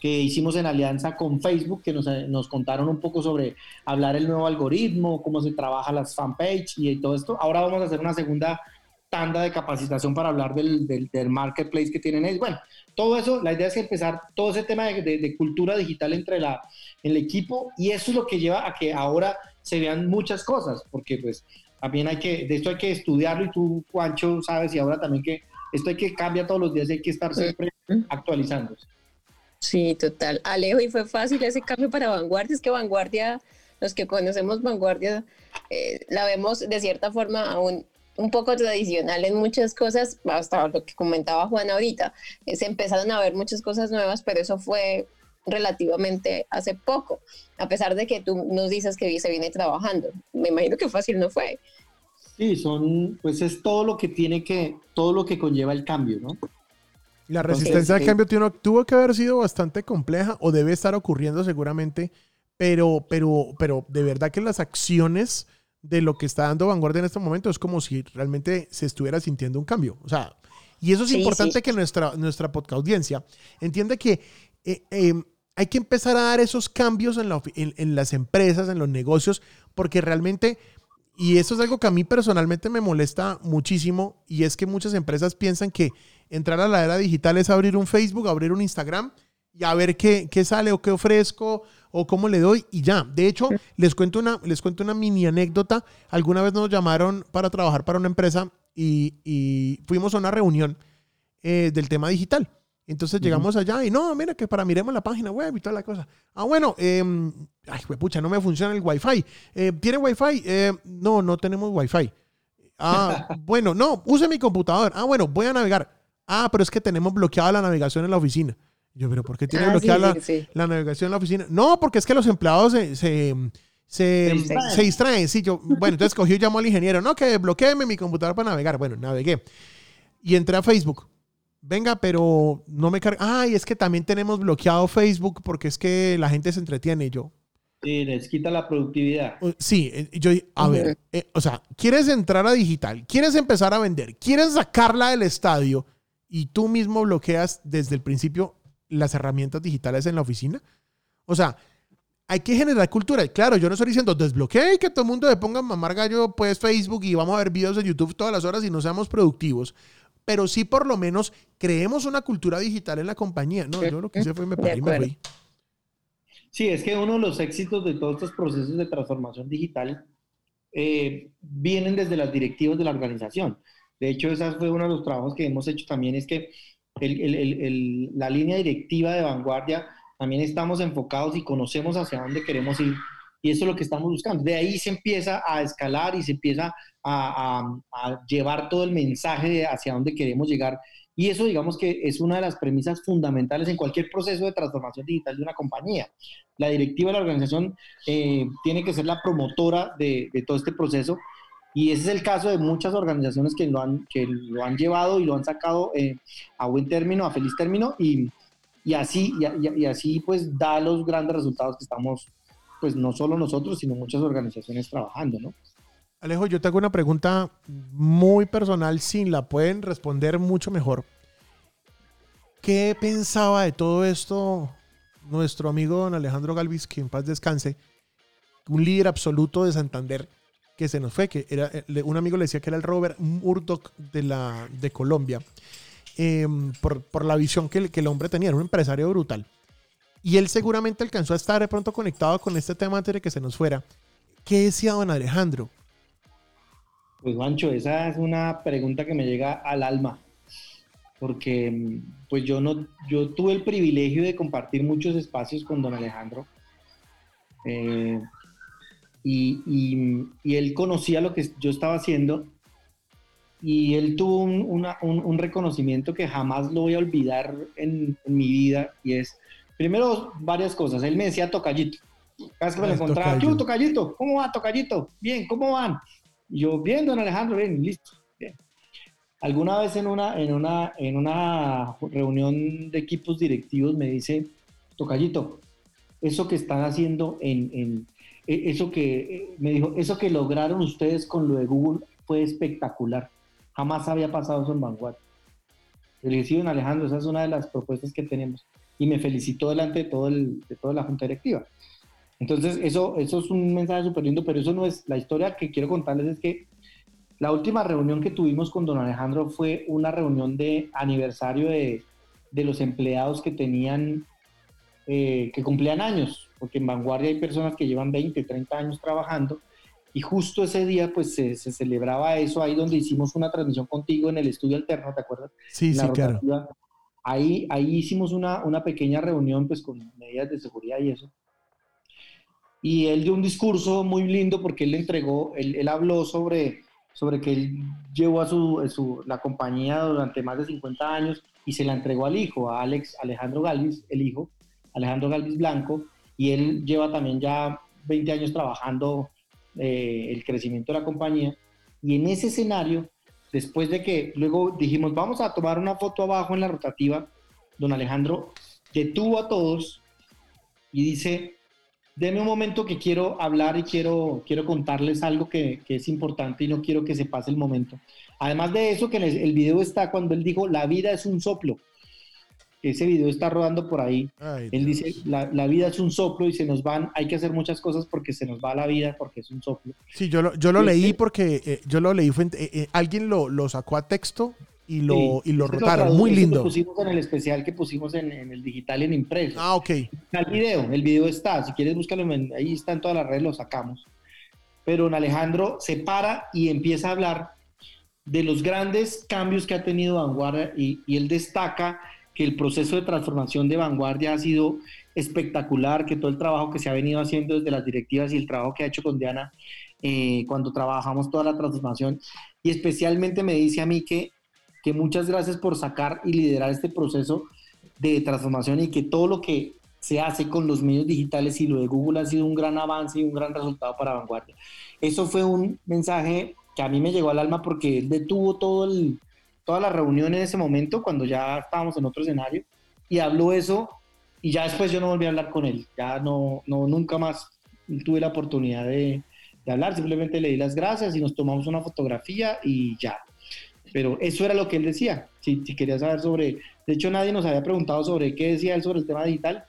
que hicimos en alianza con Facebook, que nos, nos, contaron un poco sobre hablar el nuevo algoritmo, cómo se trabaja las fanpage y todo esto. Ahora vamos a hacer una segunda tanda de capacitación para hablar del, del, del marketplace que tienen. Es, bueno, todo eso, la idea es empezar todo ese tema de, de, cultura digital entre la, el equipo y eso es lo que lleva a que ahora se vean muchas cosas, porque pues también hay que, de esto hay que estudiarlo y tú, Juancho, sabes, y ahora también que esto hay que cambiar todos los días, hay que estar siempre actualizándose. Sí, total. Alejo, y fue fácil ese cambio para Vanguardia, es que Vanguardia, los que conocemos Vanguardia, eh, la vemos de cierta forma aún un poco tradicional en muchas cosas, hasta lo que comentaba Juan ahorita, se empezaron a ver muchas cosas nuevas, pero eso fue relativamente hace poco, a pesar de que tú nos dices que se viene trabajando. Me imagino que fácil no fue. Sí, son, pues es todo lo que tiene que, todo lo que conlleva el cambio, ¿no? La resistencia al cambio tuvo, tuvo que haber sido bastante compleja o debe estar ocurriendo seguramente, pero, pero, pero de verdad que las acciones de lo que está dando vanguardia en este momento es como si realmente se estuviera sintiendo un cambio. O sea, y eso es importante que nuestra, nuestra podcast audiencia entienda que eh, em, hay que empezar a dar esos cambios en, la, en, las empresas, en los negocios, porque realmente, y eso es algo que a mí personalmente me molesta muchísimo, y es que muchas empresas piensan que entrar a la era digital es abrir un Facebook, abrir un Instagram y a ver qué, qué sale o qué ofrezco o cómo le doy y ya. De hecho, les cuento una, les cuento una mini anécdota. Alguna vez nos llamaron para trabajar para una empresa y, fuimos a una reunión eh, del tema digital. Entonces llegamos allá y no, mira que para miremos la página web y toda la cosa. Ah, bueno, eh, ay, pucha, no me funciona el Wi-Fi. Eh, ¿Tiene Wi-Fi? Eh, no, no tenemos Wi-Fi. Ah, bueno, no, use mi computador. Ah, bueno, voy a navegar. Ah, pero es que tenemos bloqueada la navegación en la oficina. Yo, pero ¿por qué tiene ah, bloqueada la, navegación en la oficina? No, porque es que los empleados se, se, se, distraen. Sí, yo, bueno, entonces cogió y llamó al ingeniero. No, que bloqueeme mi computador para navegar. Bueno, navegué. Y entré a Facebook. Venga, pero no me carga. Ay, es que también tenemos bloqueado Facebook porque es que la gente se entretiene. Y yo, Sí, les quita la productividad. Sí, eh, yo, a ver, eh, o sea, quieres entrar a digital, quieres empezar a vender, quieres sacarla del estadio y tú mismo bloqueas desde el principio las herramientas digitales en la oficina. O sea, hay que generar cultura. Claro, yo no estoy diciendo desbloquee y que todo el mundo le ponga mamar gallo, pues Facebook y vamos a ver videos de YouTube todas las horas y no seamos productivos. Pero sí, por lo menos, creemos una cultura digital en la compañía. No, yo lo que hice fue me paré y me fui. Sí, es que uno de los éxitos de todos estos procesos de transformación digital eh, vienen desde las directivas de la organización. De hecho, ese fue uno de los trabajos que hemos hecho también, es que la línea directiva de vanguardia, también estamos enfocados y conocemos hacia dónde queremos ir. Y eso es lo que estamos buscando. De ahí se empieza a escalar y se empieza a, llevar todo el mensaje hacia dónde queremos llegar. Y eso, digamos que es una de las premisas fundamentales en cualquier proceso de transformación digital de una compañía. La directiva de la organización eh, tiene que ser la promotora de, de todo este proceso y ese es el caso de muchas organizaciones que lo han, que lo han llevado y lo han sacado eh, a buen término, a feliz término, y, y así, y, así pues da los grandes resultados que estamos, pues no solo nosotros, sino muchas organizaciones trabajando, ¿no? Alejo, yo te hago una pregunta muy personal, si la pueden responder mucho mejor. ¿Qué pensaba de todo esto nuestro amigo don Alejandro Galvis, que en paz descanse, un líder absoluto de Santander? Que se nos fue, que era, eh, un amigo le decía que era el Robert Murdoch de, la, de Colombia, em, por, la visión que, que, el hombre tenía, era un empresario brutal. Y él seguramente alcanzó a estar de pronto conectado con este tema antes de que se nos fuera. ¿Qué decía don Alejandro? Pues Juancho, esa es una pregunta que me llega al alma, porque pues yo no, yo tuve el privilegio de compartir muchos espacios con don Alejandro. Eh, y, él conocía lo que yo estaba haciendo y él tuvo un, reconocimiento que jamás lo voy a olvidar en, mi vida y es, primero, varias cosas. Él me decía tocallito. Cada vez que me lo ah, encontraba, ¿qué tocallito? ¿Cómo va, tocallito? Bien, ¿cómo van? Y yo, bien, don Alejandro, bien, listo. Bien. Alguna vez en una, en, una, en una reunión de equipos directivos me dice, tocallito, eso que están haciendo en, eso que eh, me dijo, eso que lograron ustedes con lo de Google fue espectacular. Jamás había pasado eso en Vanguard. Le dije, Alejandro, esa es una de las propuestas que tenemos. Y me felicitó delante de, todo el, de toda la junta directiva. Entonces, eso, eso es un mensaje súper lindo, pero eso no es la historia que quiero contarles. Es que la última reunión que tuvimos con don Alejandro fue una reunión de aniversario de, de los empleados que tenían, eh, que cumplían años porque en Vanguardia hay personas que llevan 20, 30 años trabajando, y justo ese día pues se, celebraba eso, ahí donde hicimos una transmisión contigo en el estudio alterno, ¿te acuerdas? Sí, sí, claro. Ahí, ahí hicimos una, una pequeña reunión pues con medidas de seguridad y eso. Y él dio un discurso muy lindo porque él le entregó, él, él habló sobre, sobre que él llevó a su, su, la compañía durante más de 50 años y se la entregó al hijo, a Alex Alejandro Galvis, el hijo, Alejandro Galvis Blanco, y él lleva también ya 20 años trabajando eh, el crecimiento de la compañía. Y en ese escenario, después de que luego dijimos, vamos a tomar una foto abajo en la rotativa, don Alejandro detuvo a todos y dice, denme un momento que quiero hablar y quiero, quiero contarles algo que, que, es importante y no quiero que se pase el momento. Además de eso, que el video está cuando él dijo, la vida es un soplo. Ese video está rodando por ahí. Ay, Él Dios. dice, la, la vida es un soplo y se nos van, hay que hacer muchas cosas porque se nos va la vida, porque es un soplo. Sí, yo lo, yo lo Sí, leí sí. porque eh, yo lo leí, fue eh, eh, alguien lo, lo sacó a texto y lo, Sí, y lo ese rotaron. tradu- Muy lindo. Lo pusimos en el especial que pusimos en, en el digital y en impreso. Ah, ok. Está el video, el video está, si quieres búscalo, ahí está en todas las redes, lo sacamos. Pero don Alejandro se para y empieza a hablar de los grandes cambios que ha tenido Vanguardia y, y él destaca que el proceso de transformación de Vanguardia ha sido espectacular, que todo el trabajo que se ha venido haciendo desde las directivas y el trabajo que ha hecho con Diana eh, cuando trabajamos toda la transformación y especialmente me dice a mí que, que muchas gracias por sacar y liderar este proceso de transformación y que todo lo que se hace con los medios digitales y lo de Google ha sido un gran avance y un gran resultado para Vanguardia. Eso fue un mensaje que a mí me llegó al alma porque él detuvo todo el, toda la reunión en ese momento cuando ya estábamos en otro escenario y habló eso y ya después yo no volví a hablar con él, ya no, no nunca más tuve la oportunidad de, de hablar, simplemente le di las gracias y nos tomamos una fotografía y ya. Pero eso era lo que él decía. Si, si quería saber sobre, de hecho nadie nos había preguntado sobre qué decía él sobre el tema digital.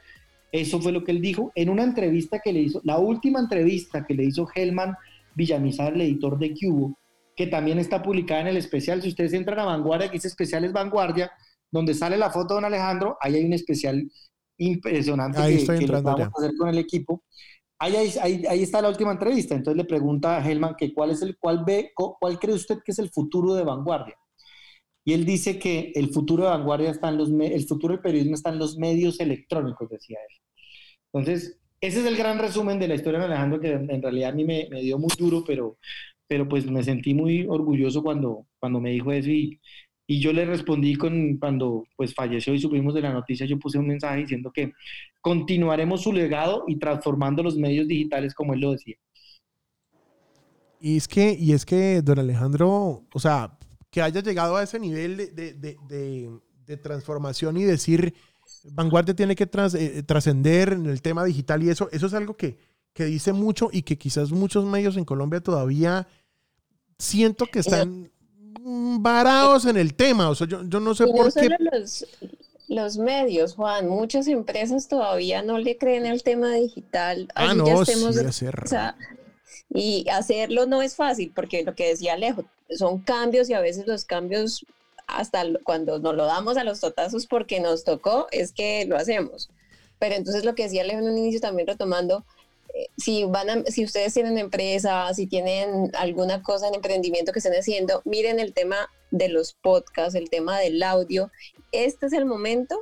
Eso fue lo que él dijo en una entrevista que le hizo, la última entrevista que le hizo Helman Villamizar, el editor de Cubo, que también está publicada en el especial. Si ustedes entran a Vanguardia, que dice especiales Vanguardia, donde sale la foto de don Alejandro, ahí hay un especial impresionante Ahí que, que vamos a hacer con el equipo. Ahí, ahí, ahí, está la última entrevista. Entonces le pregunta a Helman que cuál es el cuál ve, cu- cuál cree usted que es el futuro de Vanguardia. Y él dice que el futuro de Vanguardia está en los el futuro del periodismo está en los medios electrónicos, decía él. Entonces, ese es el gran resumen de la historia de Alejandro, que en en realidad a mí me, me dio muy duro, pero, pero pues me sentí muy orgulloso cuando, cuando me dijo eso y, y yo le respondí con, cuando pues falleció y supimos de la noticia, yo puse un mensaje diciendo que continuaremos su legado y transformando los medios digitales como él lo decía. Y es que, y es que don Alejandro, o sea, que haya llegado a ese nivel de, de- de- de- transformación y decir, Vanguardia tiene que eh, trascender en el tema digital y eso, eso es algo que, que dice mucho y que quizás muchos medios en Colombia todavía siento que están varados en el tema. O sea, yo, yo no sé no por qué. los, los medios, Juan, muchas empresas todavía no le creen al tema digital. Ah, no, ya sí, estemos debe ser. o sea, y hacerlo no es fácil, porque lo que decía Alejo, son cambios y a veces los cambios, hasta cuando nos lo damos a los totazos porque nos tocó, es que lo hacemos. Pero entonces lo que decía Alejo en un inicio también retomando, si van a- si ustedes tienen empresa, si tienen alguna cosa en emprendimiento que estén haciendo, miren el tema de los podcasts, el tema del audio. Este es el momento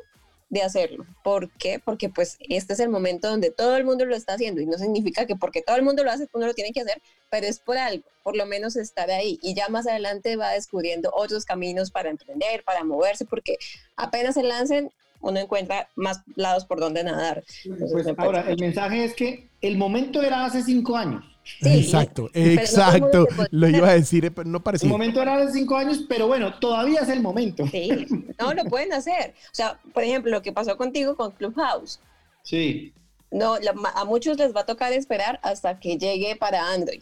de hacerlo. ¿Por qué? Porque pues este es el momento donde todo el mundo lo está haciendo y no significa que porque todo el mundo lo hace, uno lo tiene que hacer, pero es por algo, por lo menos estar ahí y ya más adelante va descubriendo otros caminos para emprender, para moverse, porque apenas se lancen, uno encuentra más lados por donde nadar. Entonces, Pues ahora, el mensaje es que el momento era hace cinco años. Sí, exacto, pero no el exacto. Lo iba a decir, pero no El parecía. momento era hace cinco años, pero bueno, todavía es el momento. Sí, no lo pueden hacer. O sea, por ejemplo, lo que pasó contigo con Clubhouse. Sí. No, la- a muchos les va a tocar esperar hasta que llegue para Android.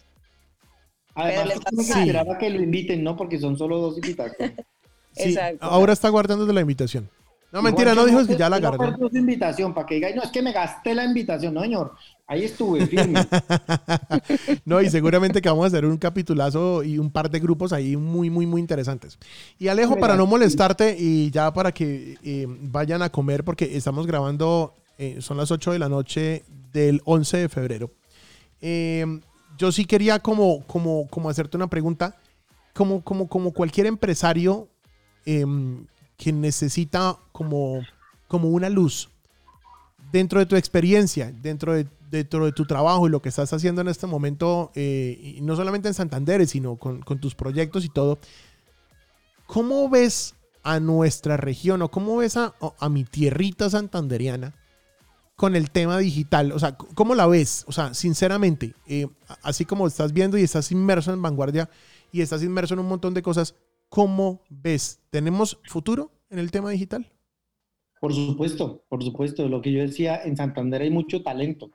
Además, les va a tiene que a lo inviten, ¿no? Porque son solo dos invitaciones. Sí, Exacto. ahora está guardando de la invitación. No, mentira, no dijo que ya la yo no invitación para que diga, "Ay, no, es que me gasté la invitación. No, señor, ahí estuve firme. No, y seguramente que vamos a hacer un capitulazo y un par de grupos ahí muy, muy, muy interesantes. Y Alejo, para no molestarte y ya para que eh, vayan a comer, porque estamos grabando, eh, son las 8 de la noche del 11 de febrero. Eh, yo sí quería como, como, como hacerte una pregunta. Como, como, como cualquier empresario em, que necesita como, como una luz dentro de tu experiencia, dentro de, dentro de tu trabajo y lo que estás haciendo en este momento, eh, y no solamente en Santander, sino con, con tus proyectos y todo, ¿cómo ves a nuestra región o cómo ves a, a mi tierrita santanderiana con el tema digital? O sea, ¿cómo la ves? O sea, sinceramente, eh, así como estás viendo y estás inmerso en vanguardia y estás inmerso en un montón de cosas, ¿cómo ves? ¿Tenemos futuro en el tema digital? Por supuesto, por supuesto. Lo que yo decía, en Santander hay mucho talento.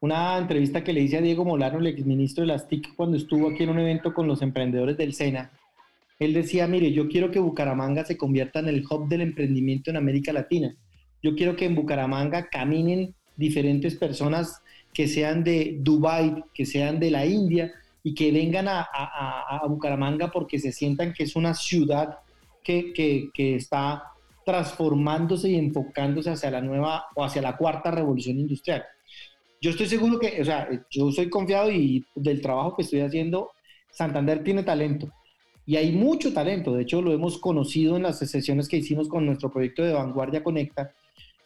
Una entrevista que le hice a Diego Molano, el exministro de las TIC, cuando estuvo aquí en un evento con los emprendedores del SENA. Él decía, mire, yo quiero que Bucaramanga se convierta en el hub del emprendimiento en América Latina. Yo quiero que en Bucaramanga caminen diferentes personas que sean de Dubai, que sean de la India y que vengan a, a, Bucaramanga porque se sientan que es una ciudad que, que, que está transformándose y enfocándose hacia la nueva o hacia la cuarta revolución industrial. Yo estoy seguro que, o sea, yo soy confiado y del trabajo que estoy haciendo, Santander tiene talento. Y hay mucho talento, de hecho lo hemos conocido en las sesiones que hicimos con nuestro proyecto de Vanguardia Conecta,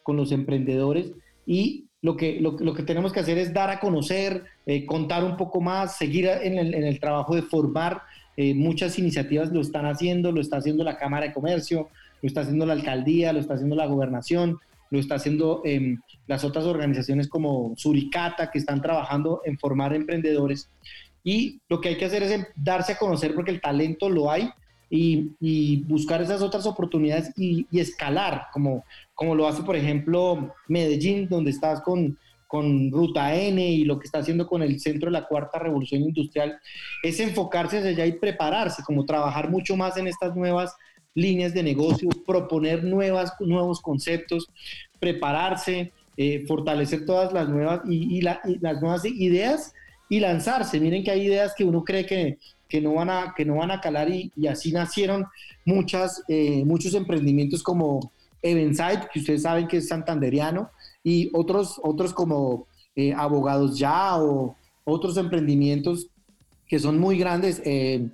con los emprendedores, y lo que, lo, que tenemos que hacer es dar a conocer, eh, contar un poco más, seguir en el, trabajo de formar. Eh, muchas iniciativas lo están haciendo, lo está haciendo la Cámara de Comercio, lo está haciendo la alcaldía, lo está haciendo la gobernación, lo está haciendo em, las otras organizaciones como Suricata, que están trabajando en formar emprendedores. Y lo que hay que hacer es em, darse a conocer porque el talento lo hay y, buscar esas otras oportunidades y, escalar, como, como lo hace, por ejemplo, Medellín, donde estás con, con Ruta N y lo que está haciendo con el Centro de la Cuarta Revolución Industrial, es enfocarse hacia allá y prepararse, como trabajar mucho más en estas nuevas líneas de negocio, proponer nuevas, nuevos conceptos, prepararse, eh, fortalecer todas las nuevas, y, las nuevas ideas y lanzarse. Miren que hay ideas que uno cree que, que no, van a, que no van a calar y, así nacieron muchas, eh, muchos emprendimientos como Evenside, que ustedes saben que es santanderiano, y otros, otros como eh, Abogados Ya o otros emprendimientos que son muy grandes. Eh,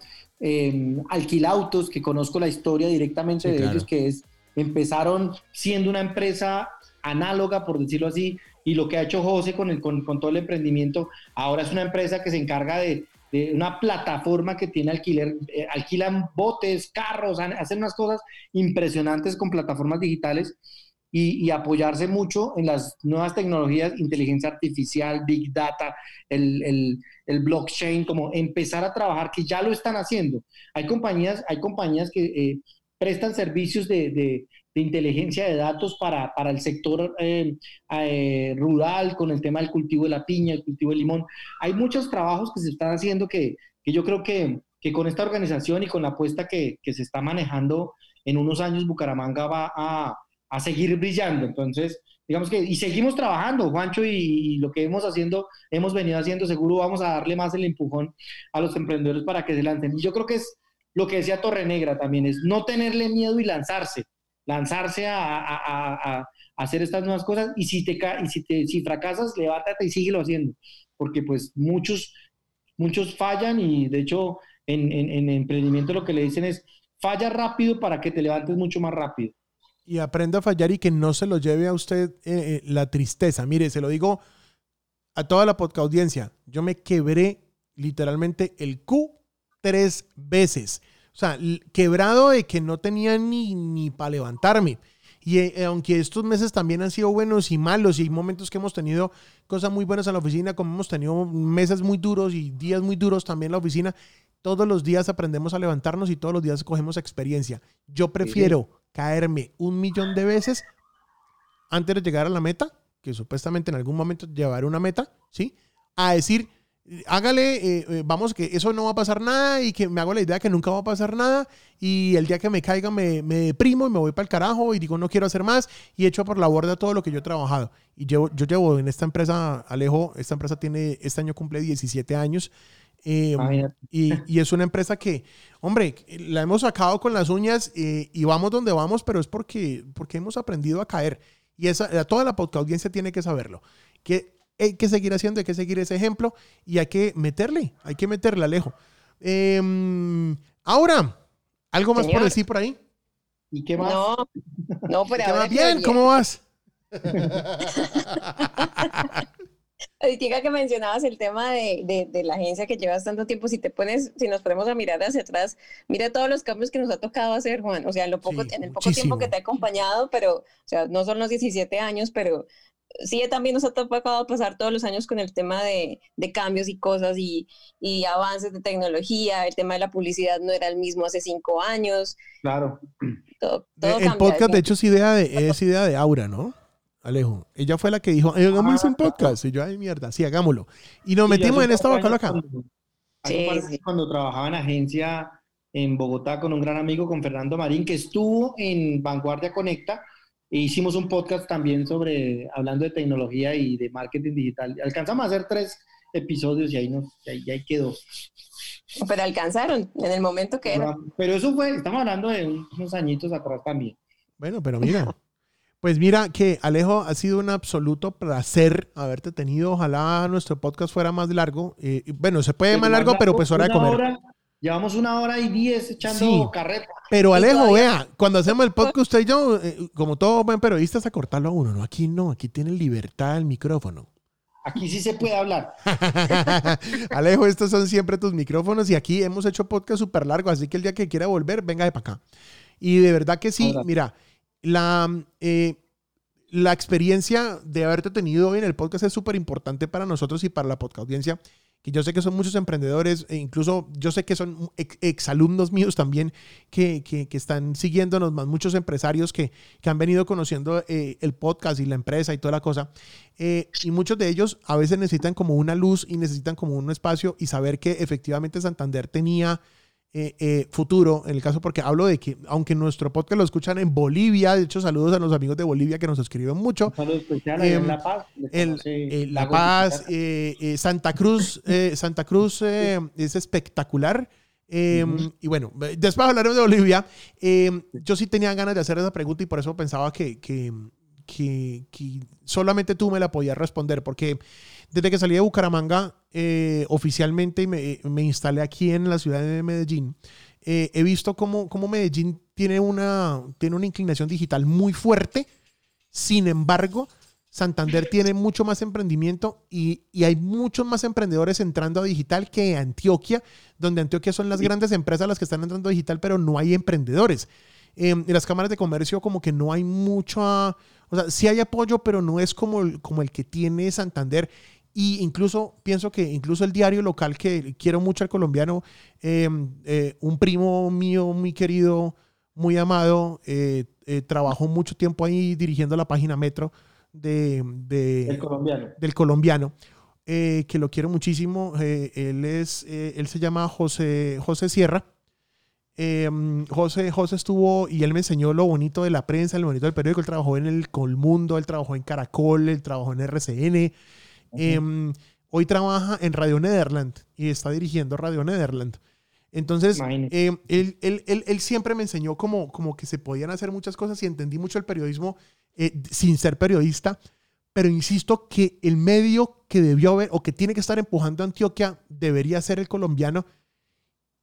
Alquilautos, que conozco la historia directamente de ellos, que es, empezaron siendo una empresa análoga, por decirlo así, y lo que ha hecho José con, el, con, todo el emprendimiento, ahora es una empresa que se encarga de, una plataforma que tiene alquiler, eh, alquilan botes, carros, hacen unas cosas impresionantes con plataformas digitales y, apoyarse mucho en las nuevas tecnologías, inteligencia artificial, big data, el, el, blockchain, como empezar a trabajar, que ya lo están haciendo. Hay compañías, hay compañías que eh, prestan servicios de, de, inteligencia de datos para, para el sector eh, eh, rural, con el tema del cultivo de la piña, el cultivo del limón. Hay muchos trabajos que se están haciendo que, que yo creo que, que, con esta organización y con la apuesta que, que se está manejando en unos años, Bucaramanga va a a seguir brillando. Entonces, digamos que, y seguimos trabajando, Juancho, y, lo que hemos haciendo, hemos venido haciendo, seguro vamos a darle más el empujón a los emprendedores para que se lancen. Y yo creo que es lo que decía Torre Negra también, es no tenerle miedo y lanzarse, lanzarse a, hacer estas nuevas cosas, y si te y si te, si fracasas, levántate y síguelo haciendo, porque pues muchos, muchos fallan, y de hecho, en, en, en emprendimiento lo que le dicen es, falla rápido para que te levantes mucho más rápido y aprenda a fallar y que no se lo lleve a usted eh, eh, la tristeza. Mire, se lo digo a toda la podcast audiencia. Yo me quebré literalmente el Q tres veces. O sea, quebrado de que no tenía ni, ni para levantarme. Y eh, aunque estos meses también han sido buenos y malos, y hay momentos que hemos tenido cosas muy buenas en la oficina, como hemos tenido meses muy duros y días muy duros también en la oficina, todos los días aprendemos a levantarnos y todos los días cogemos experiencia. Yo prefiero caerme un millón de veces antes de llegar a la meta, que supuestamente en algún momento llevaré una meta, ¿sí? A decir, hágale, eh, eh, vamos, que eso no va a pasar nada y que me hago la idea que nunca va a pasar nada y el día que me caiga me, me deprimo y me voy para el carajo y digo no quiero hacer más y echo por la borda todo lo que yo he trabajado. Y yo llevo en esta empresa, Alejo, esta empresa tiene, este año cumple 17 años Em, y, es una empresa que, hombre, la hemos sacado con las uñas eh, y vamos donde vamos, pero es porque, porque hemos aprendido a caer. Y esa, toda la podcast audiencia tiene que saberlo. Que hay que seguir haciendo, hay que seguir ese ejemplo y hay que meterle, hay que meterle, Alejo. Em, ahora, ¿algo más por decir por ahí? ¿Y qué más? No, no, por ahora. Bien, ¿cómo vas? Ahorita que mencionabas el tema de, de, la agencia que llevas tanto tiempo, si te pones, si nos ponemos a mirar hacia atrás, mira todos los cambios que nos ha tocado hacer, Juan. O sea, lo poco, en el poco tiempo que te ha acompañado, pero, o sea, no son los 17 años, pero sí también nos ha tocado pasar todos los años con el tema de, de cambios y cosas y, y, avances de tecnología. El tema de la publicidad no era el mismo hace cinco años. Claro. Todo, todo el podcast, de hecho, es idea de, es idea de Aura, ¿no? Alejo. Ella fue la que dijo, hagamos un podcast. Y yo, ay, mierda, sí, hagámoslo. Y nos metimos en esta boca acá. Sí, Cuando trabajaba en agencia en Bogotá con un gran amigo, con Fernando Marín, que estuvo en Vanguardia Conecta, E hicimos un podcast también sobre, hablando de tecnología y de marketing digital. Alcanzamos a hacer tres episodios y ahí, nos, y ahí, quedó. Pero alcanzaron en el momento que era. Pero eso fue, estamos hablando de unos añitos atrás también. Bueno, pero mira, pues mira que Alejo ha sido un absoluto placer haberte tenido. Ojalá nuestro podcast fuera más largo. Eh, bueno, se puede más largo, pero pues hora de comer. Llevamos una hora y diez echando carreta. Pero Alejo, vea, cuando hacemos el podcast usted y yo, eh, como todo buen periodista, es a cortarlo a uno, ¿no? Aquí no, aquí tiene libertad el micrófono. Aquí sí se puede hablar. Alejo, estos son siempre tus micrófonos y aquí hemos hecho podcast súper largo, así que el día que quiera volver, venga de para acá. Y de verdad que sí, mira, la, eh, la experiencia de haberte tenido hoy en el podcast es súper importante para nosotros y para la podcast audiencia que yo sé que son muchos emprendedores, e incluso yo sé que son exalumnos míos también que, que, que, están siguiéndonos, más muchos empresarios que, que han venido conociendo eh, el podcast y la empresa y toda la cosa. Eh, y muchos de ellos a veces necesitan como una luz y necesitan como un espacio y saber que efectivamente Santander tenía eh, eh, futuro, en el caso porque hablo de que, aunque nuestro podcast lo escuchan en Bolivia, de hecho saludos a los amigos de Bolivia que nos escriben mucho. en La Paz. La Paz, eh, Santa Cruz, Santa Cruz es espectacular. Em, y bueno, después hablaremos de Bolivia. Em, yo sí tenía ganas de hacer esa pregunta y por eso pensaba que, que, que, que solamente tú me la podías responder, porque desde que salí de Bucaramanga eh, oficialmente y me, me, instalé aquí en la ciudad de Medellín, eh, he visto cómo, cómo, Medellín tiene una, tiene una inclinación digital muy fuerte. Sin embargo, Santander tiene mucho más emprendimiento y, y, hay muchos más emprendedores entrando a digital que Antioquia, donde Antioquia son las grandes empresas las que están entrando a digital, pero no hay emprendedores. Eh, en las cámaras de comercio como que no hay mucho, o sea, sí hay apoyo, pero no es como, como el que tiene Santander. Y incluso pienso que incluso el diario local que quiero mucho al colombiano, em, eh, un primo mío muy querido, muy amado, eh, eh, trabajó mucho tiempo ahí dirigiendo la página Metro de, del colombiano. Del colombiano que lo quiero muchísimo. él, es, él se llama José, José Sierra. José, José estuvo y él me enseñó lo bonito de la prensa, lo bonito del periódico. Él trabajó en el Colmundo, él trabajó en Caracol, él trabajó en RCN. Em, hoy trabaja en Radio Nederland y está dirigiendo Radio Nederland. Entonces, em, él, él, él, siempre me enseñó como, como que se podían hacer muchas cosas y entendí mucho el periodismo eh, sin ser periodista, pero insisto que el medio que debió haber o que tiene que estar empujando a Antioquia debería ser el colombiano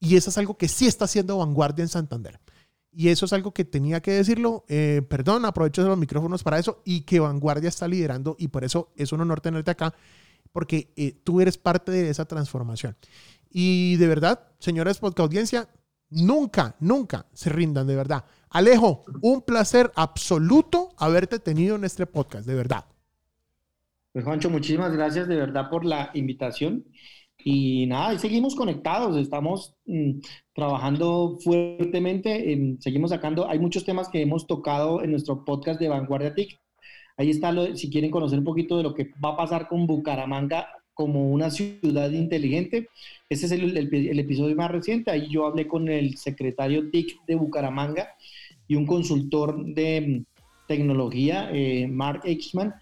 y eso es algo que sí está haciendo vanguardia en Santander. Y eso es algo que tenía que decirlo. Eh, perdón, aprovecho los micrófonos para eso y que Vanguardia está liderando y por eso es un honor tenerte acá porque eh, tú eres parte de esa transformación. Y de verdad, señores podcast audiencia, nunca, nunca se rindan, de verdad. Alejo, un placer absoluto haberte tenido en este podcast, de verdad. Pues Juancho, muchísimas gracias de verdad por la invitación. Y nada, seguimos conectados, estamos mm, trabajando fuertemente, seguimos sacando, hay muchos temas que hemos tocado en nuestro podcast de Vanguardia TIC. Ahí está, lo, si quieren conocer un poquito de lo que va a pasar con Bucaramanga como una ciudad inteligente. Ese es el, el, episodio más reciente. Ahí yo hablé con el secretario TIC de Bucaramanga y un consultor de mm, tecnología, eh, Mark Eichmann,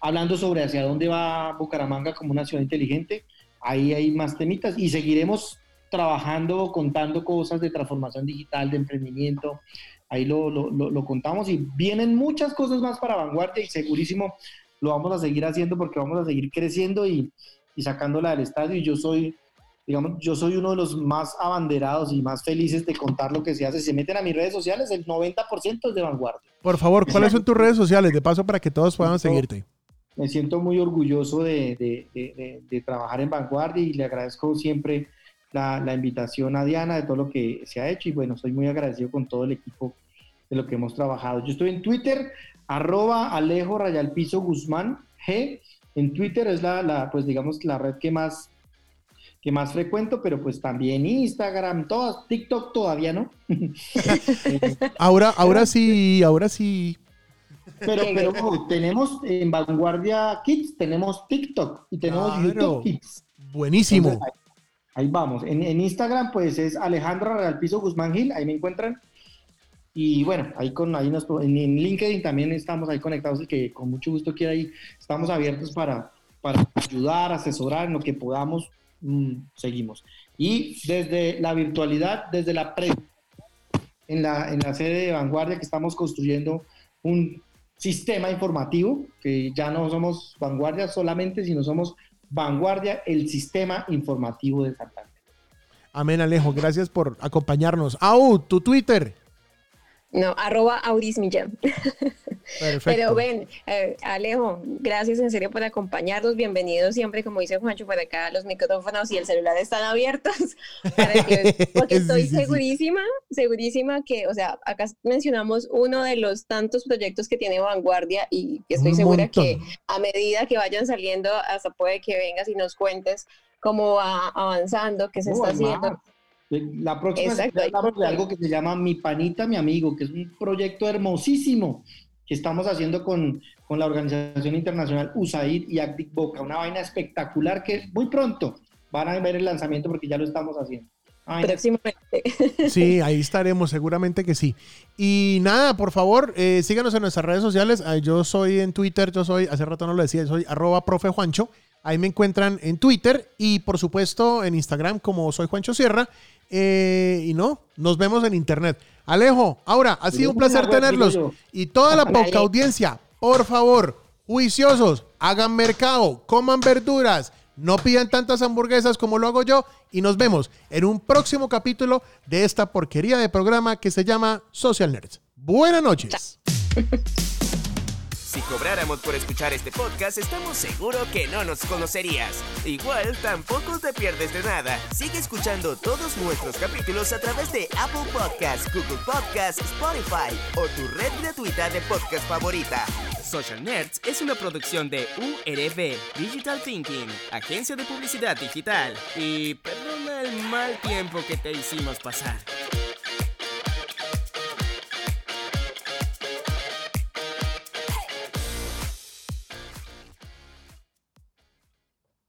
hablando sobre hacia dónde va Bucaramanga como una ciudad inteligente ahí hay más temitas y seguiremos trabajando, contando cosas de transformación digital, de emprendimiento. Ahí lo, lo, lo, contamos y vienen muchas cosas más para Vanguardia y segurísimo lo vamos a seguir haciendo porque vamos a seguir creciendo y, y sacándola del estadio. Y yo soy, digamos, yo soy uno de los más abanderados y más felices de contar lo que se hace. Si se meten a mis redes sociales, el 90% es de Vanguardia. Por favor, ¿cuáles son tus redes sociales? De paso para que todos puedan seguirte me siento muy orgulloso de, trabajar en Vanguardia y le agradezco siempre la, invitación a Diana de todo lo que se ha hecho y bueno, soy muy agradecido con todo el equipo de lo que hemos trabajado. Yo estoy en Twitter, arroba Alejo Rayalpizo Guzmán G. En Twitter es la, pues digamos, la red que más que más frecuento, pero pues también Instagram, todas, TikTok todavía no. ahora, ahora sí, ahora sí. Pero, pero tenemos en Vanguardia Kids, tenemos TikTok y tenemos YouTube Kids. Buenísimo. ahí, vamos. En, Instagram, pues es Alejandra Realpizo Guzmán Gil, ahí me encuentran. Y bueno, ahí, con, ahí nos, en, LinkedIn también estamos ahí conectados, y que con mucho gusto quiera ahí, estamos abiertos para, para ayudar, asesorar en lo que podamos, mm, seguimos. Y desde la virtualidad, desde la pre en la, en la sede de Vanguardia que estamos construyendo un sistema informativo, que ya no somos Vanguardia solamente, sino somos Vanguardia, el sistema informativo de Santander. Amén, Alejo. Gracias por acompañarnos. Au, tu Twitter. No, arroba Audismillán. Perfecto. Pero ven, eh, Alejo, gracias en serio por acompañarnos. Bienvenidos siempre, como dice Juancho, por acá los micrófonos y el celular están abiertos. porque estoy segurísima, segurísima que, o sea, acá mencionamos uno de los tantos proyectos que tiene Vanguardia y estoy segura que a medida que vayan saliendo, hasta puede que vengas y nos cuentes cómo va avanzando, qué se está haciendo. La próxima hablamos de algo que se llama Mi Panita, mi amigo, que es un proyecto hermosísimo que estamos haciendo con, con la organización internacional USAID y Actic Boca. Una vaina espectacular que muy pronto van a ver el lanzamiento porque ya lo estamos haciendo. Próximamente. Sí, ahí estaremos, seguramente que sí. Y nada, por favor, eh, síganos en nuestras redes sociales. Yo soy en Twitter, yo soy, hace rato no lo decía, soy arroba profe Juancho. Ahí me encuentran en Twitter y por supuesto en Instagram como soy Juancho Sierra. Eh, y no, nos vemos en internet. Alejo, ahora, ha sido un placer tenerlos. Y toda la poca audiencia, por favor, juiciosos, hagan mercado, coman verduras, no pidan tantas hamburguesas como lo hago yo. Y nos vemos en un próximo capítulo de esta porquería de programa que se llama Social Nerds. Buenas noches. Cobráramos por escuchar este podcast, estamos seguros que no nos conocerías. Igual, tampoco te pierdes de nada. Sigue escuchando todos nuestros capítulos a través de Apple Podcasts, Google Podcasts, Spotify o tu red gratuita de podcast favorita. Social Nerds es una producción de URB Digital Thinking, agencia de publicidad digital. Y perdona el mal tiempo que te hicimos pasar.